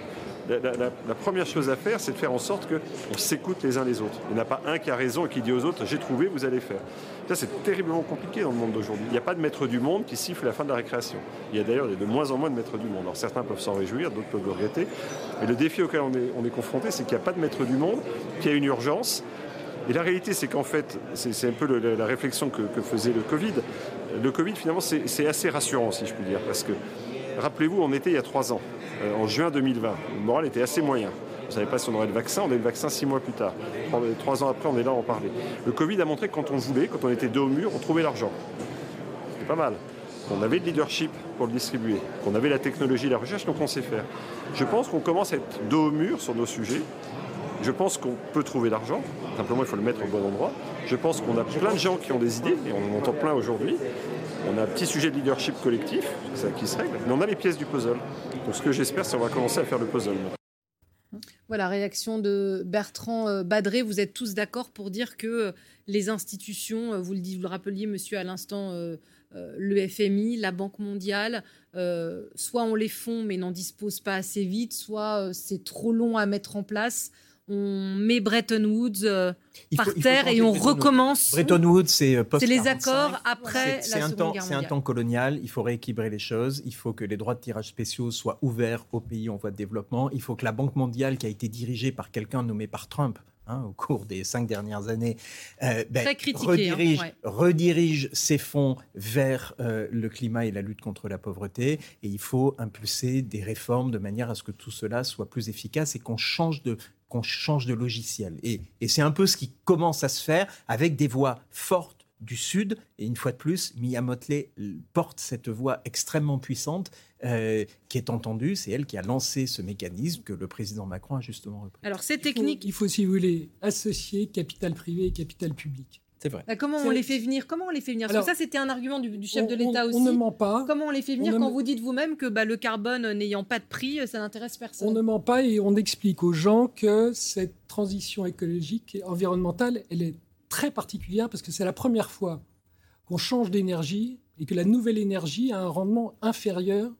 La, première chose à faire, c'est de faire en sorte qu'on s'écoute les uns les autres. Il n'y a pas un qui a raison et qui dit aux autres J'ai trouvé, vous allez faire. Ça, c'est terriblement compliqué dans le monde d'aujourd'hui. Il n'y a pas de maître du monde qui siffle la fin de la récréation. Il y a d'ailleurs de moins en moins de maîtres du monde. Alors certains peuvent s'en réjouir, d'autres peuvent le regretter. Mais le défi auquel on est, on est confronté, c'est qu'il n'y a pas de maître du monde, qu'il y a une urgence. Et la réalité, c'est qu'en fait, c'est un peu la, réflexion que, que faisait le Covid. Le Covid, finalement, c'est assez rassurant, si je puis dire, parce que, rappelez-vous, on était il y a trois ans, euh, en juin 2020. Le moral était assez moyen. On ne savait pas si on aurait le vaccin, on a eu le vaccin six mois plus tard. Trois, trois ans après, on est là à en parler. Le Covid a montré que quand on voulait, quand on était dos au mur, on trouvait l'argent. C'était pas mal. On avait le leadership pour le distribuer, qu'on avait la technologie, la recherche, donc on sait faire. Je pense qu'on commence à être dos au mur sur nos sujets. Je pense qu'on peut trouver l'argent, simplement il faut le mettre au bon endroit. Je pense qu'on a plein de gens qui ont des idées, et on en entend plein aujourd'hui. On a un petit sujet de leadership collectif, ça qui se règle, mais on a les pièces du puzzle. Donc ce que j'espère, c'est qu'on va commencer à faire le puzzle. Voilà, réaction de Bertrand euh, Badré. Vous êtes tous d'accord pour dire que euh, les institutions, euh, vous le, rappeliez, monsieur, à l'instant, le FMI, la Banque mondiale, soit on les fond mais n'en dispose pas assez vite, soit c'est trop long à mettre en place. On met Bretton Woods euh, par faut terre et on Bretton Woods. recommence. Bretton Woods, c'est euh, post C'est les 45. accords après la Seconde temps, Guerre C'est un mondiale. temps colonial, il faut rééquilibrer les choses, il faut que les droits de tirage spéciaux soient ouverts aux pays en voie de développement, il faut que la Banque mondiale, qui a été dirigée par quelqu'un nommé par Trump, hein, au cours des cinq dernières années, euh, ben, Très critiqué, redirige, hein, ouais. redirige ses fonds vers euh, le climat et la lutte contre la pauvreté. Et il faut impulser des réformes de manière à ce que tout cela soit plus efficace et qu'on change de qu'on change de logiciel. Et, et c'est un peu ce qui commence à se faire avec des voix fortes du Sud. Et une fois de plus, Mia Motley porte cette voix extrêmement puissante euh, qui est entendue. C'est elle qui a lancé ce mécanisme que le président Macron a justement repris. Alors c'est Il faut- technique. Il faut, si vous voulez, associer capital privé et capital public. C'est vrai. Bah, comment on les fait venir? Comment on les fait venir? Parce Alors, que ça, c'était un argument du, du chef on- de l'État aussi. On ne ment pas. Comment on les fait venir On ne- quand vous dites vous-même que bah, le carbone euh, n'ayant pas de prix, euh, ça n'intéresse personne? On ne ment pas et on explique aux gens que cette transition écologique et environnementale, elle est très particulière parce que c'est la première fois qu'on change d'énergie et que la nouvelle énergie a un rendement inférieur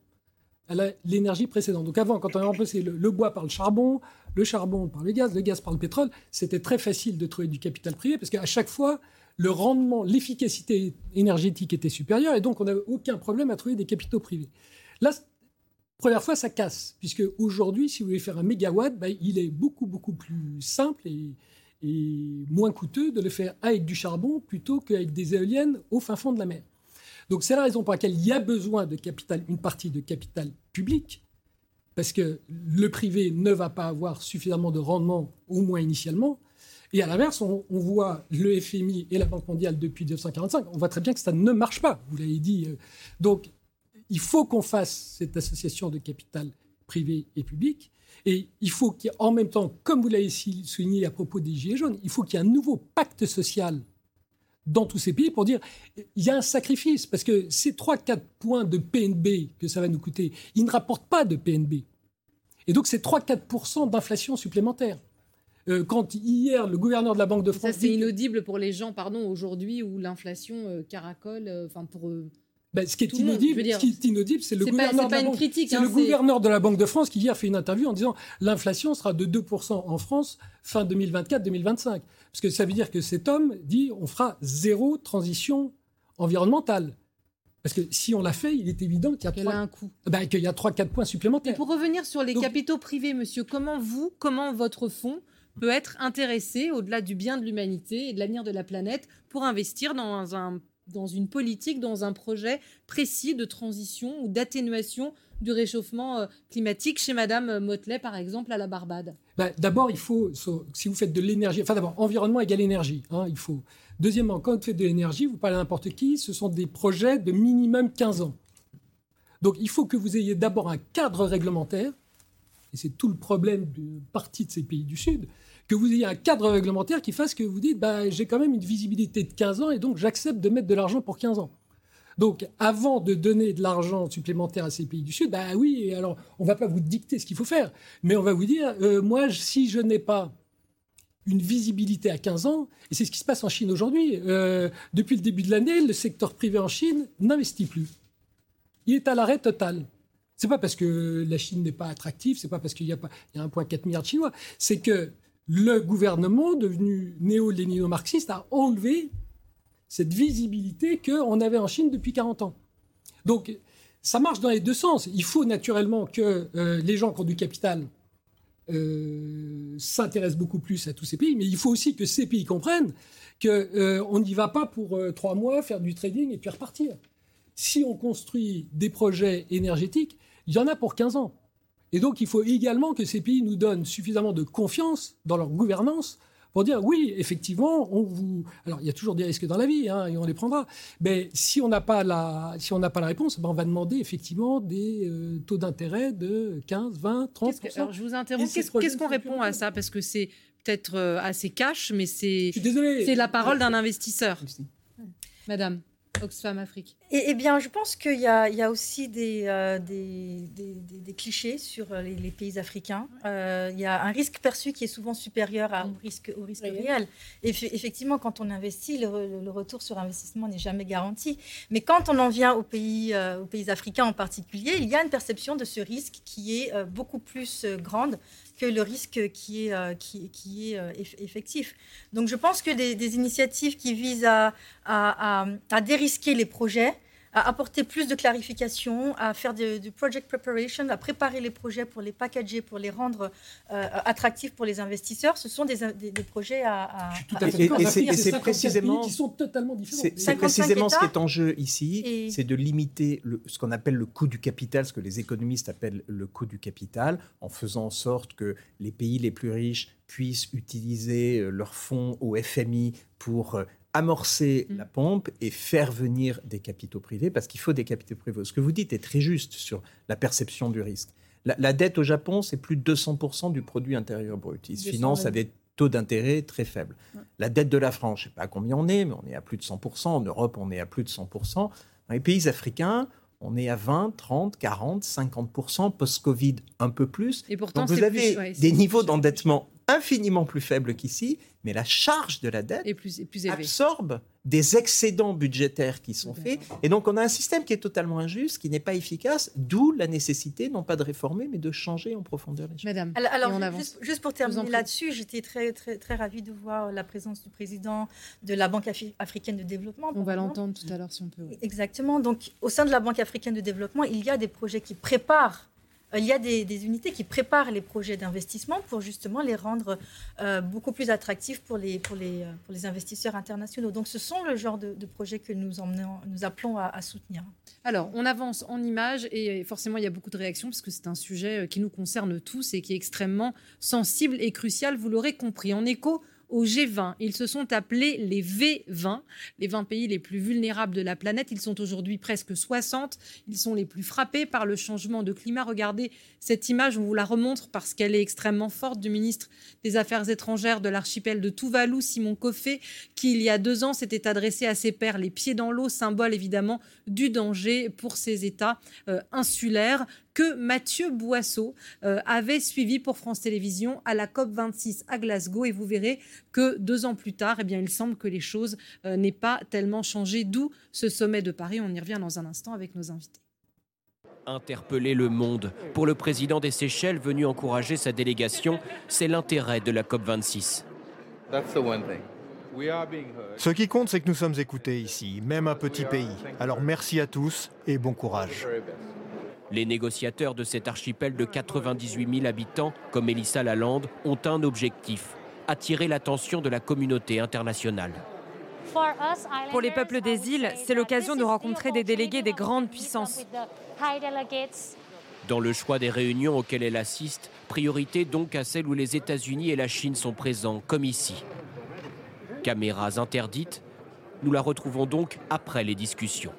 à l'énergie précédente. Donc avant, quand on a remplacé le, le bois par le charbon, le charbon par le gaz, le gaz par le pétrole, c'était très facile de trouver du capital privé parce qu'à chaque fois, le rendement, l'efficacité énergétique était supérieure et donc on n'avait aucun problème à trouver des capitaux privés. Là, première fois, ça casse, puisque aujourd'hui, si vous voulez faire un mégawatt, bah, il est beaucoup, beaucoup plus simple et, et moins coûteux de le faire avec du charbon plutôt qu'avec des éoliennes au fin fond de la mer. Donc c'est la raison pour laquelle il y a besoin de capital, une partie de capital public, parce que le privé ne va pas avoir suffisamment de rendement, au moins initialement. Et à l'inverse, on, voit le FMI et la Banque mondiale depuis 1945, on voit très bien que ça ne marche pas, vous l'avez dit. euh. Donc il faut qu'on fasse cette association de capital privé et public. Et il faut qu'en même temps, comme vous l'avez souligné à propos des Gilets jaunes, il faut qu'il y ait un nouveau pacte social dans tous ces pays pour dire il y a un sacrifice. Parce que ces 3-4 points de PNB que ça va nous coûter, ils ne rapportent pas de PNB. Et donc, c'est 3-4% d'inflation supplémentaire. Euh, quand hier, le gouverneur de la Banque de France. Ça, c'est inaudible pour les gens, pardon, aujourd'hui où l'inflation euh, caracole, euh, enfin, pour. Ben, ce, qui est inaudible, ce qui est inaudible, c'est le, gouverneur, de la, Banque, critique, hein, le gouverneur de la Banque de France qui hier fait une interview en disant l'inflation sera de 2% en France fin 2024-2025. Parce que ça veut dire que cet homme dit on fera zéro transition environnementale. Parce que si on l'a fait, il est évident qu'il y a, a un coût. Ben, qu'il y a 3-4 points supplémentaires. Et pour revenir sur les capitaux privés, monsieur, comment vous, comment votre fonds peut être intéressé au-delà du bien de l'humanité et de l'avenir de la planète pour investir dans, un, dans une politique, dans un projet précis de transition ou d'atténuation du réchauffement euh, climatique chez Madame Motley, par exemple, à la Barbade ben, D'abord, il faut, si vous faites de l'énergie, enfin d'abord, environnement égale énergie, hein, il faut. Deuxièmement, quand vous faites de l'énergie, vous parlez à n'importe qui, ce sont des projets de minimum 15 ans. Donc il faut que vous ayez d'abord un cadre réglementaire, et c'est tout le problème de partie de ces pays du Sud, que vous ayez un cadre réglementaire qui fasse que vous dites bah, j'ai quand même une visibilité de 15 ans et donc j'accepte de mettre de l'argent pour 15 ans. Donc, avant de donner de l'argent supplémentaire à ces pays du Sud, bah oui, alors on va pas vous dicter ce qu'il faut faire, mais on va vous dire, euh, moi, si je n'ai pas une visibilité à 15 ans, et c'est ce qui se passe en Chine aujourd'hui. Euh, depuis le début de l'année, le secteur privé en Chine n'investit plus. Il est à l'arrêt total. C'est pas parce que la Chine n'est pas attractive, c'est pas parce qu'il y a pas il y a 1,4 milliard de Chinois, c'est que le gouvernement, devenu néo-lénino-marxiste, a enlevé cette visibilité qu'on avait en Chine depuis 40 ans. Donc, ça marche dans les deux sens. Il faut naturellement que euh, les gens qui ont du capital euh, s'intéressent beaucoup plus à tous ces pays, mais il faut aussi que ces pays comprennent qu'on euh, n'y va pas pour trois mois faire du trading et puis repartir. Si on construit des projets énergétiques, il y en a pour 15 ans. Et donc, il faut également que ces pays nous donnent suffisamment de confiance dans leur gouvernance pour dire oui, effectivement, on vous. Alors, il y a toujours des risques dans la vie, hein, et on les prendra. Mais si on n'a pas la, si on n'a pas la réponse, ben on va demander effectivement des euh, taux d'intérêt de 15, 20, 30 Alors, je vous interromps. Qu'est-ce qu'on répond à ça? Parce que c'est peut-être euh, assez cash, mais c'est c'est la parole d'un investisseur. Madame. Oxfam Afrique eh, bien, je pense qu'il y, a aussi des, euh, des, clichés sur euh, les, pays africains. Euh, il y a un risque perçu qui est souvent supérieur au risque, au risque réel. Et effectivement, quand on investit, le, retour sur investissement n'est jamais garanti. Mais quand on en vient aux pays, aux pays africains en particulier, il y a une perception de ce risque qui est beaucoup plus grande que le risque qui est, euh, qui, est euh, effectif. Donc je pense que des, initiatives qui visent à, à dérisquer les projets, à apporter plus de clarification, à faire du, project preparation, à préparer les projets pour les packager, pour les rendre euh, attractifs pour les investisseurs. Ce sont des, des, projets à, à, tout à fait et, c'est précisément qui sont totalement différents. C'est précisément ce qui est en jeu ici, c'est de limiter le, ce qu'on appelle le coût du capital, ce que les économistes appellent le coût du capital, en faisant en sorte que les pays les plus riches puissent utiliser euh, leurs fonds au FMI pour euh, amorcer mm. la pompe et faire venir des capitaux privés, parce qu'il faut des capitaux privés. Ce que vous dites est très juste sur la perception du risque. La, dette au Japon, c'est plus de 200% du produit intérieur brut. Ils se financent à des taux d'intérêt très faibles. La dette de la France, je ne sais pas à combien on est, mais on est à plus de 100%. En Europe, on est à plus de 100%. Dans les pays africains, on est à 20, 30, 40, 50%, post-Covid un peu plus. Et pourtant, Donc vous avez des niveaux d'endettement infiniment plus faible qu'ici, mais la charge de la dette absorbe des excédents budgétaires qui sont faits. Et donc, on a un système qui est totalement injuste, qui n'est pas efficace, d'où la nécessité, non pas de réformer, mais de changer en profondeur les choses. Madame, alors, juste, pour terminer là-dessus, j'étais très, très, très ravie de voir la présence du président de la Banque africaine de développement. On va l'entendre tout à l'heure si on peut. Exactement. Donc, au sein de la Banque africaine de développement, il y a des projets qui préparent il y a des, unités qui préparent les projets d'investissement pour justement les rendre euh, beaucoup plus attractifs pour les, pour, les, euh, pour les investisseurs internationaux. Donc ce sont le genre de, projets que nous, emmenons, nous appelons à, soutenir. Alors, on avance en images et forcément, il y a beaucoup de réactions parce que c'est un sujet qui nous concerne tous et qui est extrêmement sensible et crucial, vous l'aurez compris. En écho au G20. Ils se sont appelés les V20, les 20 pays les plus vulnérables de la planète. Ils sont aujourd'hui presque 60. Ils sont les plus frappés par le changement de climat. Regardez cette image, on vous la remontre parce qu'elle est extrêmement forte du ministre des Affaires étrangères de l'archipel de Tuvalu, Simon Koffé, qui il y a deux ans s'était adressé à ses pairs les pieds dans l'eau, symbole évidemment du danger pour ces États euh, insulaires. Que Mathieu Boisseau euh, avait suivi pour France Télévisions à la COP26 à Glasgow. Et vous verrez que deux ans plus tard, eh bien, il semble que les choses euh, n'aient pas tellement changé, d'où ce sommet de Paris. On y revient dans un instant avec nos invités. Interpeller le monde. Pour le président des Seychelles venu encourager sa délégation, c'est l'intérêt de la COP26. Ce qui compte, c'est que nous sommes écoutés ici, même un petit pays. Alors merci à tous et bon courage. Les négociateurs de cet archipel de 98 000 habitants, comme Elissa Lalande, ont un objectif attirer l'attention de la communauté internationale. Pour les peuples des îles, c'est l'occasion de rencontrer des délégués des grandes puissances. Dans le choix des réunions auxquelles elle assiste, priorité donc à celles où les États-Unis et la Chine sont présents, comme ici. Caméras interdites, nous la retrouvons donc après les discussions.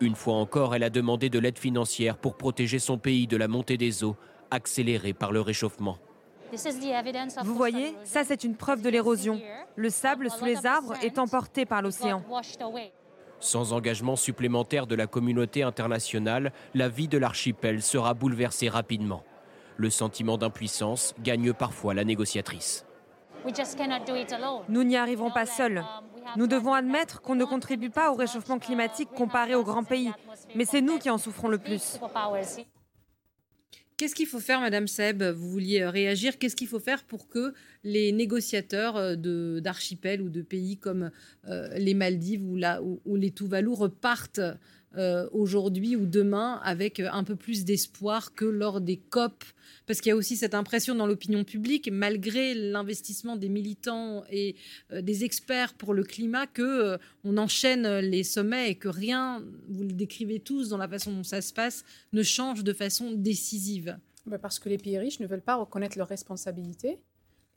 Une fois encore, elle a demandé de l'aide financière pour protéger son pays de la montée des eaux, accélérée par le réchauffement. Vous voyez, ça c'est une preuve de l'érosion. Le sable sous les arbres est emporté par l'océan. Sans engagement supplémentaire de la communauté internationale, la vie de l'archipel sera bouleversée rapidement. Le sentiment d'impuissance gagne parfois la négociatrice. Nous n'y arriverons pas seuls. Nous devons admettre qu'on ne contribue pas au réchauffement climatique comparé aux grands pays, mais c'est nous qui en souffrons le plus. Qu'est-ce qu'il faut faire, Madame Seb? Vous vouliez euh, réagir. Qu'est-ce qu'il faut faire pour que les négociateurs euh, d'archipels ou de pays comme euh, les Maldives ou, la, ou, les Tuvalu repartent aujourd'hui ou demain avec un peu plus d'espoir que lors des COP parce qu'il y a aussi cette impression dans l'opinion publique, malgré l'investissement des militants et euh, des experts pour le climat, que euh, on enchaîne les sommets et que rien, vous le décrivez tous dans la façon dont ça se passe, ne change de façon décisive. Bah, parce que les pays riches ne veulent pas reconnaître leurs responsabilités.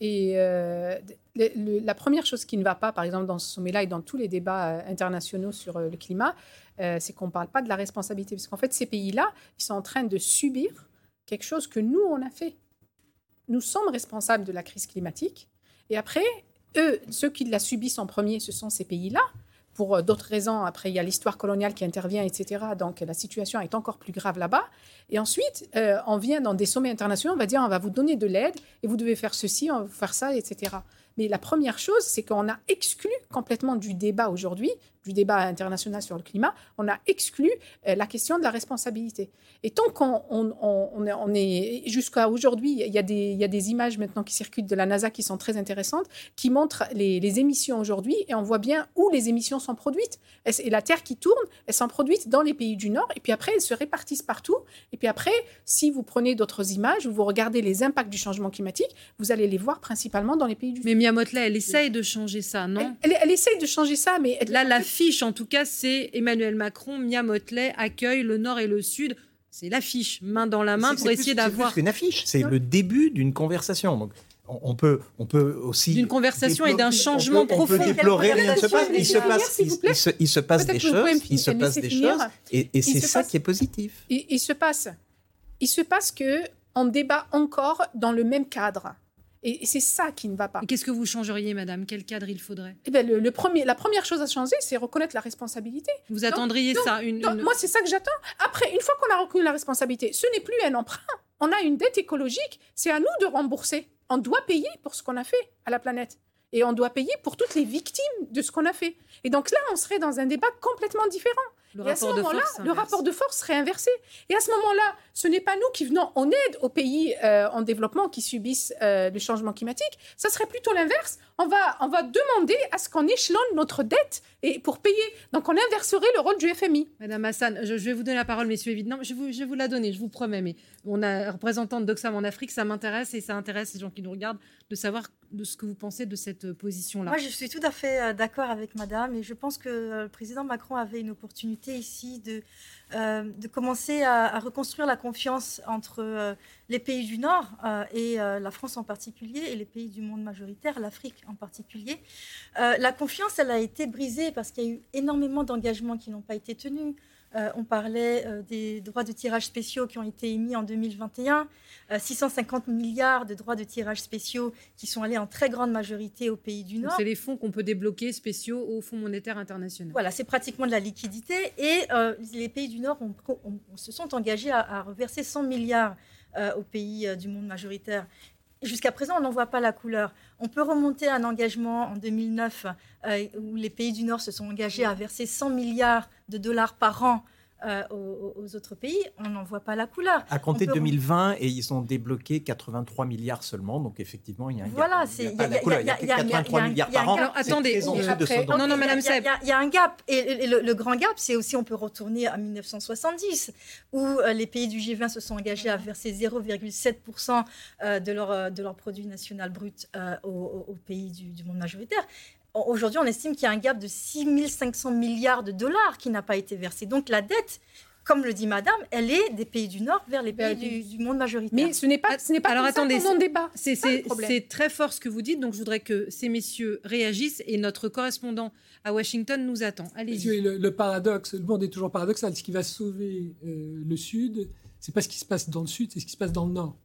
Et euh, la première chose qui ne va pas, par exemple, dans ce sommet-là et dans tous les débats internationaux sur le climat, c'est qu'on ne parle pas de la responsabilité. Parce qu'en fait, ces pays-là, ils sont en train de subir quelque chose que nous, on a fait. Nous sommes responsables de la crise climatique. Et après, eux, ceux qui la subissent en premier, ce sont ces pays-là. Pour euh, d'autres raisons, après, il y a l'histoire coloniale qui intervient, etc. Donc, la situation est encore plus grave là-bas. Et ensuite, euh, on vient dans des sommets internationaux, on va dire, on va vous donner de l'aide et vous devez faire ceci, on va vous faire ça, etc. Mais la première chose, c'est qu'on a exclu complètement du débat aujourd'hui, du débat international sur le climat, on a exclu euh, la question de la responsabilité. Et tant qu'on on, est, jusqu'à aujourd'hui, il y, a des, y a des images maintenant qui circulent de la NASA qui sont très intéressantes, qui montrent les, émissions aujourd'hui, et on voit bien où les émissions sont produites. Et la Terre qui tourne, elles sont produites dans les pays du Nord, et puis après, elles se répartissent partout. Et puis après, si vous prenez d'autres images, ou vous regardez les impacts du changement climatique, vous allez les voir principalement dans les pays du Sud. Mais Mia Motley, elle essaye de changer ça, non? Elle, elle, essaye de changer ça, mais... Là, la l'affiche, en tout cas, c'est Emmanuel Macron, Mia Motley accueille le Nord et le Sud. C'est l'affiche, main dans la main, pour essayer d'avoir. C'est une affiche, c'est le début d'une conversation. Donc, on peut, on peut aussi. D'une conversation et d'un changement profond. On peut déplorer, rien ne se passe. Il se passe, il, se, passe des choses, il se passe des choses, et, c'est ça qui est positif. Il, se passe, il se passe que on débat encore dans le même cadre. Et, c'est ça qui ne va pas. Qu'est-ce que vous changeriez, madame? Quel cadre il faudrait? Eh ben, le, premier, La première chose à changer, c'est reconnaître la responsabilité. Vous attendriez ça une, Moi, c'est ça que j'attends. Après, une fois qu'on a reconnu la responsabilité, ce n'est plus un emprunt. On a une dette écologique. C'est à nous de rembourser. On doit payer pour ce qu'on a fait à la planète. Et on doit payer pour toutes les victimes de ce qu'on a fait. Et donc là, on serait dans un débat complètement différent. Le rapport de force le rapport de force serait inversé. Et à ce moment-là, ce n'est pas nous qui venons en aide aux pays euh, en développement qui subissent euh, le changement climatique. Ça serait plutôt l'inverse. On va, on va demander à ce qu'on échelonne notre dette et pour payer. Donc on inverserait le rôle du FMI. Madame Hassan, je, vais vous donner la parole, messieurs, évidemment. Je, vous, je vais vous la donner, je vous promets. Mais on a représentante d'Oxfam en Afrique, ça m'intéresse et ça intéresse les gens qui nous regardent de savoir de ce que vous pensez de cette position-là. Moi, je suis tout à fait euh, d'accord avec Madame et je pense que le président Macron avait une opportunité ici de, euh, de commencer à, reconstruire la confiance entre euh, les pays du Nord euh, et la France en particulier et les pays du monde majoritaire, l'Afrique en particulier. la confiance, elle a été brisée parce qu'il y a eu énormément d'engagements qui n'ont pas été tenus. Euh, on parlait euh, des droits de tirage spéciaux qui ont été émis en 2021. 650 milliards de droits de tirage spéciaux qui sont allés en très grande majorité aux pays du Nord. C'est les fonds qu'on peut débloquer spéciaux au Fonds monétaire international. Voilà, c'est pratiquement de la liquidité. Et les pays du Nord se sont engagés à, reverser 100 milliards aux pays du monde majoritaire. Jusqu'à présent, on n'en voit pas la couleur. On peut remonter à un engagement en 2009 euh, où les pays du Nord se sont engagés à verser 100 milliards de dollars par an euh, aux, autres pays, on n'en voit pas la couleur. À compter de 2020, et ils ont débloqué 83 milliards seulement, donc effectivement, il y a un gap. Voilà, c'est il y a 83 milliards par an. attendez, non, non, Madame Il y, a un gap, et, le, grand gap, c'est aussi, on peut retourner à 1970, où euh, les pays du G20 se sont engagés à verser 0,7% euh, de leur, de leur produit national brut aux, pays du, du monde majoritaire. Aujourd'hui, on estime qu'il y a un gap de 6 500 milliards de dollars qui n'a pas été versé. Donc la dette, comme le dit Madame, elle est des pays du Nord vers les pays du, monde majoritaire. Mais ce n'est pas, ce n'est pas Alors attendez, ça débat. C'est très fort ce que vous dites, donc je voudrais que ces messieurs réagissent et notre correspondant à Washington nous attend. Allez-y. Le, paradoxe, le monde est toujours paradoxal. Ce qui va sauver euh, le Sud, c'est pas ce qui se passe dans le Sud, c'est ce qui se passe dans le Nord.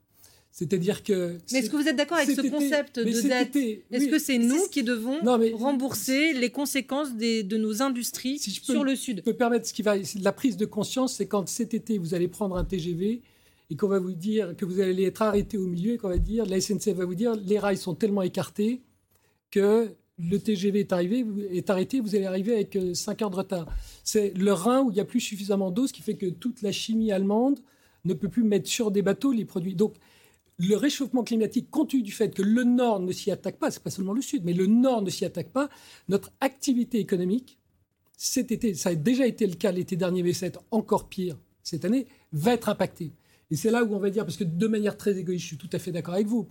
C'est-à-dire que. Mais est-ce que vous êtes d'accord avec ce concept de dette Est-ce que c'est nous qui devons rembourser les conséquences de nos industries sur le Sud Je peux permettre ce qui va. La prise de conscience, c'est quand cet été, vous allez prendre un TGV et qu'on va vous dire que vous allez être arrêté au milieu et qu'on va dire, la SNCF va vous dire, les rails sont tellement écartés que le TGV est, arrivé, est arrêté, vous allez arriver avec 5 euh, heures de retard. C'est le Rhin où il n'y a plus suffisamment d'eau, ce qui fait que toute la chimie allemande ne peut plus mettre sur des bateaux les produits. Donc, le réchauffement climatique, compte tenu du fait que le Nord ne s'y attaque pas, c'est pas seulement le Sud, mais le Nord ne s'y attaque pas, notre activité économique, cet été, ça a déjà été le cas l'été dernier, mais c'est encore pire cette année, va être impactée. Et c'est là où on va dire, parce que de manière très égoïste, je suis tout à fait d'accord avec vous.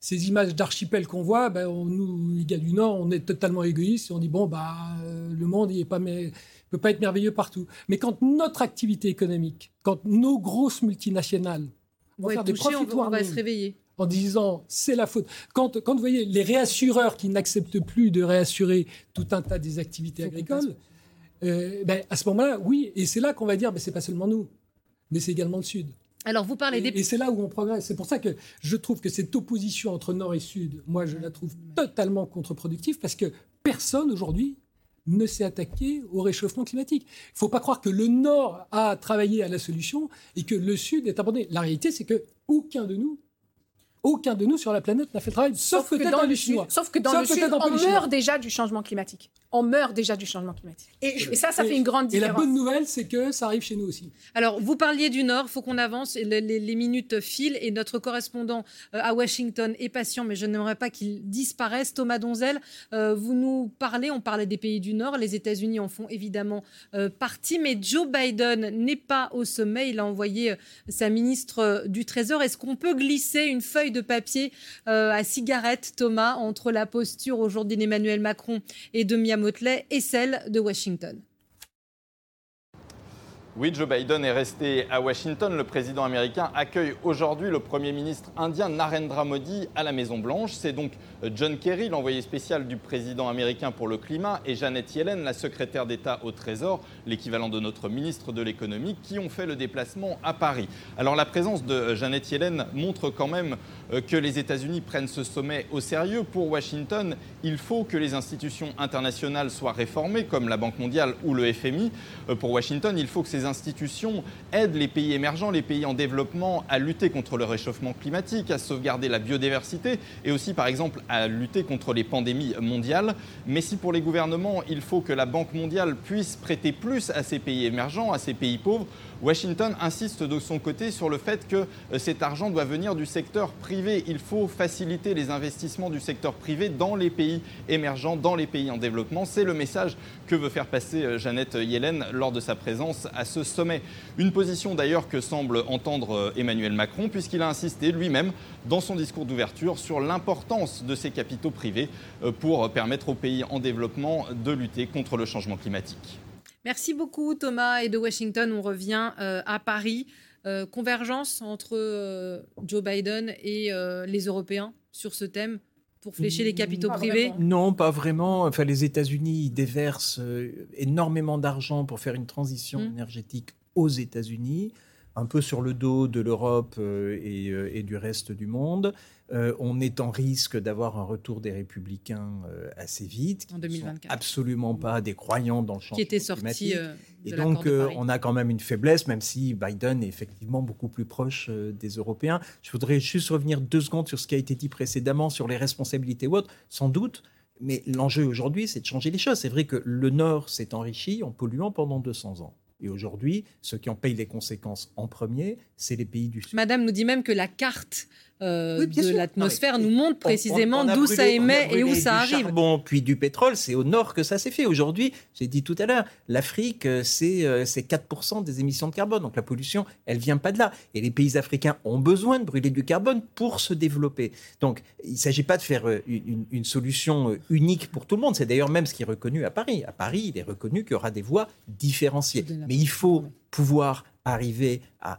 Ces images d'archipel qu'on voit, ben, nous, les gars du Nord, on est totalement égoïstes et on dit bon, euh, le monde ne peut pas être merveilleux partout. Mais quand notre activité économique, quand nos grosses multinationales on va, on va se réveiller en disant c'est la faute. Quand, quand vous voyez les réassureurs qui n'acceptent plus de réassurer tout un tas des activités agricoles, euh, ben, à ce moment-là, oui, et c'est là qu'on va dire ben, c'est pas seulement nous, mais c'est également le Sud. Alors vous parlez des... Et c'est là où on progresse. C'est pour ça que je trouve que cette opposition entre Nord et Sud, moi je la trouve totalement contre-productive parce que personne aujourd'hui ne s'est attaqué au réchauffement climatique. Il ne faut pas croire que le Nord a travaillé à la solution et que le Sud est abandonné. La réalité, c'est que aucun de nous aucun de nous sur la planète n'a fait le travail, sauf, que dans le Chinois. Sauf que dans le Sud, on meurt déjà du changement climatique. On meurt déjà du changement climatique. Et, ça, ça fait une grande différence. Et la bonne nouvelle, c'est que ça arrive chez nous aussi. Alors, vous parliez du Nord, il faut qu'on avance, les, minutes filent, et notre correspondant euh, à Washington est patient, mais je n'aimerais pas qu'il disparaisse. Thomas Donzel, euh, vous nous parlez, on parlait des pays du Nord, les États-Unis en font évidemment euh, partie, mais Joe Biden n'est pas au sommet, il a envoyé sa ministre du Trésor. Est-ce qu'on peut glisser une feuille de papier euh, à cigarette, Thomas, entre la posture aujourd'hui d'Emmanuel Macron et de Mia Motley et celle de Washington oui, Joe Biden est resté à Washington. Le président américain accueille aujourd'hui le Premier ministre indien Narendra Modi à la Maison-Blanche. C'est donc John Kerry, l'envoyé spécial du président américain pour le climat, et Janet Yellen, la secrétaire d'État au Trésor, l'équivalent de notre ministre de l'économie, qui ont fait le déplacement à Paris. Alors la présence de Janet Yellen montre quand même euh, que les États-Unis prennent ce sommet au sérieux. Pour Washington, il faut que les institutions internationales soient réformées, comme la Banque mondiale ou le FMI. Euh, pour Washington, il faut que ces institutions aident les pays émergents, les pays en développement à lutter contre le réchauffement climatique, à sauvegarder la biodiversité et aussi, par exemple, à lutter contre les pandémies mondiales. Mais si pour les gouvernements, il faut que la Banque mondiale puisse prêter plus à ces pays émergents, à ces pays pauvres, Washington insiste de son côté sur le fait que euh, cet argent doit venir du secteur privé. Il faut faciliter les investissements du secteur privé dans les pays émergents, dans les pays en développement. C'est le message que veut faire passer euh, Jeannette Yellen lors de sa présence à ce sommet. Une position d'ailleurs que semble entendre euh, Emmanuel Macron, puisqu'il a insisté lui-même dans son discours d'ouverture sur l'importance de ces capitaux privés pour permettre aux pays en développement de lutter contre le changement climatique. Merci beaucoup Thomas. Et de Washington, on revient euh, à Paris. Euh, convergence entre euh, Joe Biden et les Européens sur ce thème pour flécher les capitaux privés? Non, pas vraiment. Enfin, les États-Unis déversent énormément d'argent pour faire une transition mmh. énergétique aux États-Unis un peu sur le dos de l'Europe et, du reste du monde. Euh, on est en risque d'avoir un retour des républicains assez vite. En 2024. Sont absolument pas des croyants dans le champ Qui était sorti. et donc, on a quand même une faiblesse, même si Biden est effectivement beaucoup plus proche des Européens. Je voudrais juste revenir deux secondes sur ce qui a été dit précédemment sur les responsabilités ou autres. Sans doute. Mais l'enjeu aujourd'hui, c'est de changer les choses. C'est vrai que le Nord s'est enrichi en polluant pendant 200 ans. Et aujourd'hui, ceux qui en payent les conséquences en premier, c'est les pays du Sud. Madame nous dit même que la carte euh, de l'atmosphère nous montre précisément d'où ça émet et où ça arrive. charbon puis du pétrole, c'est au nord que ça s'est fait. Aujourd'hui, j'ai dit tout à l'heure, l'Afrique, euh, c'est 4% euh, des émissions de carbone. Donc la pollution, elle vient pas de là. Et les pays africains ont besoin de brûler du carbone pour se développer. Donc il ne s'agit pas de faire une, une, solution unique pour tout le monde. C'est d'ailleurs même ce qui est reconnu à Paris. À Paris, il est reconnu qu'il y aura des voies différenciées. Mais il faut pouvoir arriver à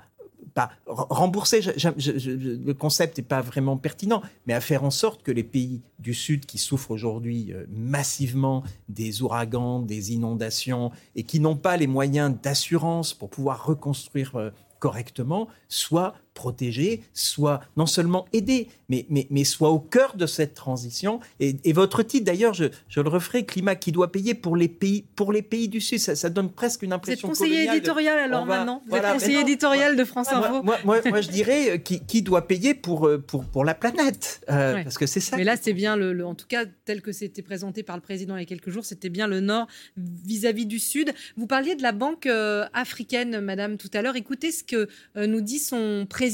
pas rembourser, le concept n'est pas vraiment pertinent, mais à faire en sorte que les pays du Sud qui souffrent aujourd'hui euh, massivement des ouragans, des inondations, et qui n'ont pas les moyens d'assurance pour pouvoir reconstruire euh, correctement, soient protéger, soit non seulement aider, mais, mais, mais soit au cœur de cette transition. Et, votre titre, d'ailleurs, je, je, le referai, climat qui doit payer pour les pays, pour les pays du Sud. Ça, ça donne presque une impression. Vous êtes conseiller éditorial alors maintenant. Vous êtes conseiller éditorial de France Info. Moi, moi, moi, je dirais euh, qui, qui, doit payer pour, euh, pour, pour la planète, euh, parce que c'est ça. Mais là, c'est bien le, en tout cas tel que c'était présenté par le président il y a quelques jours, c'était bien le Nord vis-à-vis du Sud. Vous parliez de la banque africaine, Madame, tout à l'heure. Écoutez ce que nous dit son président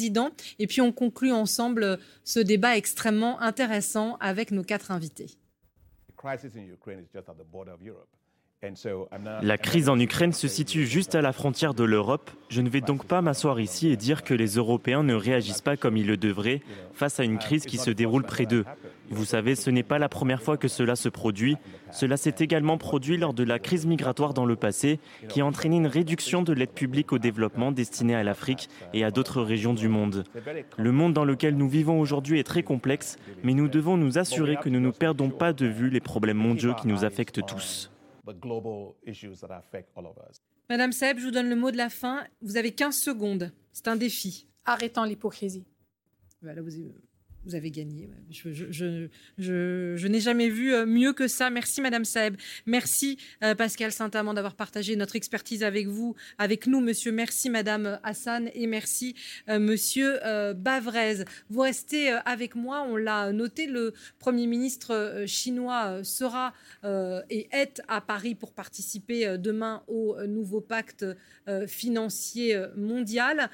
et puis on conclut ensemble ce débat extrêmement intéressant avec nos quatre invités. La crise en Ukraine se situe juste à la frontière de l'Europe. Je ne vais donc pas m'asseoir ici et dire que les Européens ne réagissent pas comme ils le devraient face à une crise qui se déroule près d'eux. Vous savez, ce n'est pas la première fois que cela se produit. Cela s'est également produit lors de la crise migratoire dans le passé, qui a entraîné une réduction de l'aide publique au développement destinée à l'Afrique et à d'autres régions du monde. Le monde dans lequel nous vivons aujourd'hui est très complexe, mais nous devons nous assurer que nous ne perdons pas de vue les problèmes mondiaux qui nous affectent tous. Madame Seb, je vous donne le mot de la fin. Vous avez 15 secondes. C'est un défi. Arrêtons l'hypocrisie. Voilà, vous vous avez gagné. Je, n'ai jamais vu euh, mieux que ça. Merci Madame Saeb. Merci euh, Pascal Saint-Amand d'avoir partagé notre expertise avec vous, avec nous, monsieur. Merci Madame Hassan et merci euh, monsieur Bavrez. Vous restez avec moi. On l'a noté, le Premier ministre chinois sera et est à Paris pour participer demain au nouveau pacte financier mondial.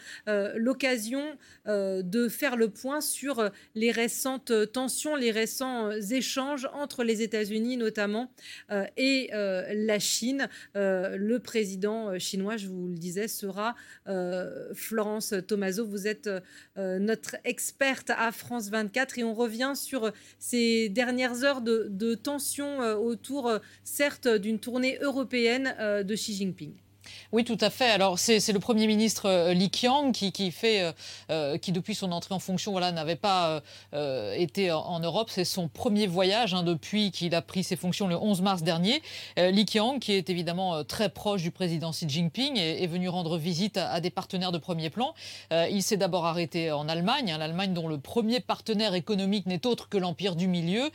L'occasion de faire le point sur les récentes tensions, les récents échanges entre les États-Unis notamment euh, et euh, la Chine. Euh, le président chinois, je vous le disais, sera Florence Tomaso. Vous êtes notre experte à France 24 et on revient sur ces dernières heures de, de tensions autour, certes, d'une tournée européenne de Xi Jinping. Oui, tout à fait. Alors, c'est le Premier ministre euh, Li Qiang euh, euh, qui depuis son entrée en fonction, n'avait pas été en, Europe. C'est son premier voyage hein, depuis qu'il a pris ses fonctions le 11 mars dernier. Li Qiang, qui est évidemment très proche du président Xi Jinping, est, venu rendre visite à, des partenaires de premier plan. il s'est d'abord arrêté en Allemagne, hein, l'Allemagne dont le premier partenaire économique n'est autre que l'Empire du Milieu.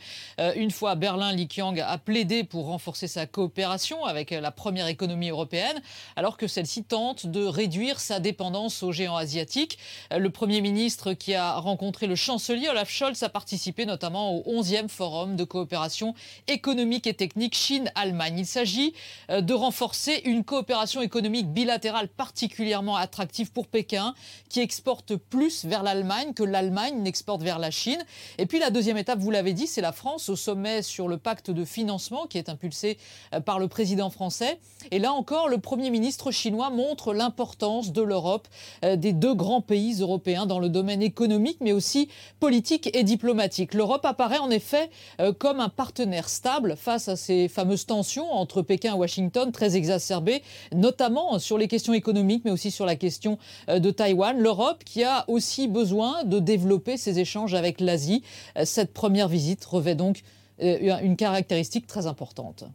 une fois à Berlin, Li Qiang a plaidé pour renforcer sa coopération avec la première économie européenne alors que celle-ci tente de réduire sa dépendance aux géants asiatiques. Le Premier ministre qui a rencontré le chancelier Olaf Scholz a participé notamment au 11e forum de coopération économique et technique Chine-Allemagne. Il s'agit euh, de renforcer une coopération économique bilatérale particulièrement attractive pour Pékin, qui exporte plus vers l'Allemagne que l'Allemagne n'exporte vers la Chine. Et puis la deuxième étape, vous l'avez dit, c'est la France au sommet sur le pacte de financement qui est impulsé euh, par le président français. Et là encore, le Premier ministre chinois montre l'importance de l'Europe, euh, des deux grands pays européens dans le domaine économique, mais aussi politique et diplomatique. L'Europe apparaît en effet euh, comme un partenaire stable face à ces fameuses tensions entre Pékin et Washington, très exacerbées, notamment sur les questions économiques, mais aussi sur la question euh, de Taïwan. L'Europe qui a aussi besoin de développer ses échanges avec l'Asie. Cette première visite revêt donc une caractéristique très importante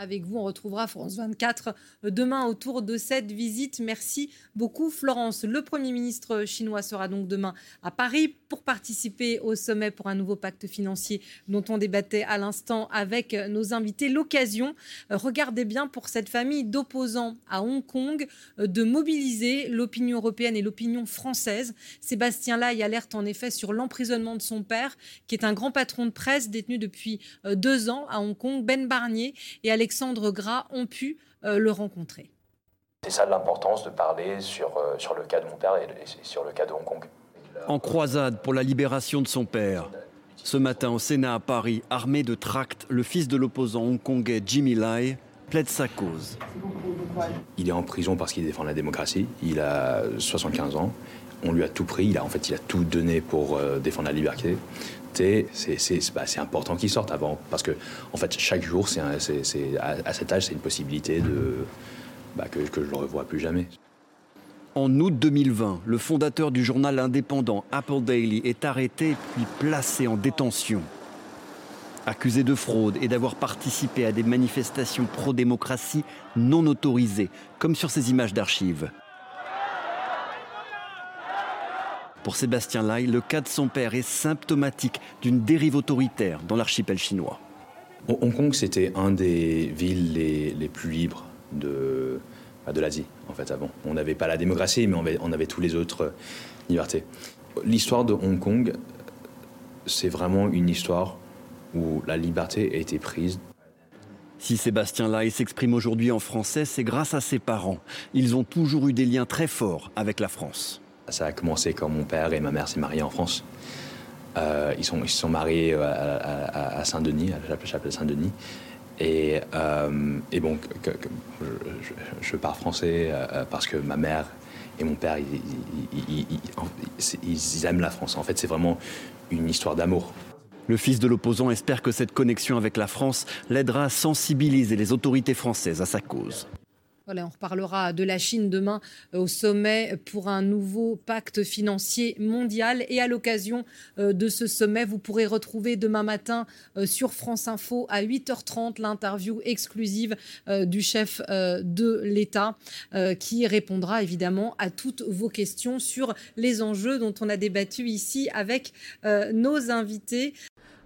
avec vous. On retrouvera France 24 demain autour de cette visite. Merci beaucoup, Florence. Le Premier ministre chinois sera donc demain à Paris pour participer au sommet pour un nouveau pacte financier dont on débattait à l'instant avec nos invités. L'occasion, regardez bien pour cette famille d'opposants à Hong Kong, de mobiliser l'opinion européenne et l'opinion française. Sébastien Lai alerte en effet sur l'emprisonnement de son père, qui est un grand patron de presse détenu depuis deux ans à Hong Kong. Ben Barnier et Alexandre Alexandre Gras ont pu euh, le rencontrer. C'est ça l'importance de parler sur, euh, sur le cas de mon père et sur le cas de Hong Kong. En croisade pour la libération de son père. Ce matin au Sénat à Paris, armé de tracts, le fils de l'opposant hongkongais Jimmy Lai plaide sa cause. Il est en prison parce qu'il défend la démocratie. Il a 75 ans. On lui a tout pris. Il a, en fait, il a tout donné pour euh, défendre la liberté c'est important qu'il sorte avant. Parce que, en fait, chaque jour, à, cet âge, c'est une possibilité de, bah, que, que je ne le revois plus jamais. En août 2020, le fondateur du journal indépendant Apple Daily est arrêté puis placé en détention. Accusé de fraude et d'avoir participé à des manifestations pro-démocratie non autorisées, comme sur ces images d'archives. Pour Sébastien Lai, le cas de son père est symptomatique d'une dérive autoritaire dans l'archipel chinois. Hong Kong, c'était un des villes les, plus libres de, bah, de l'Asie, en fait, avant. On n'avait pas la démocratie, mais on avait, on avait tous les autres libertés. L'histoire de Hong Kong, c'est vraiment une histoire où la liberté a été prise si Sébastien Lai s'exprime aujourd'hui en français, c'est grâce à ses parents. Ils ont toujours eu des liens très forts avec la France. Ça a commencé quand mon père et ma mère s'est mariés en France. Euh, ils, sont, ils se sont mariés euh, à, Saint-Denis, à la chapelle Saint-Denis. Et, euh, et bon, je, parle français parce que ma mère et mon père, ils, ils aiment la France. En fait, c'est vraiment une histoire d'amour. Le fils de l'opposant espère que cette connexion avec la France l'aidera à sensibiliser les autorités françaises à sa cause on reparlera de la Chine demain euh, au sommet pour un nouveau pacte financier mondial. Et à l'occasion euh, de ce sommet, vous pourrez retrouver demain matin euh, sur France Info à 8h30 l'interview exclusive du chef de l'État qui répondra évidemment à toutes vos questions sur les enjeux dont on a débattu ici avec nos invités.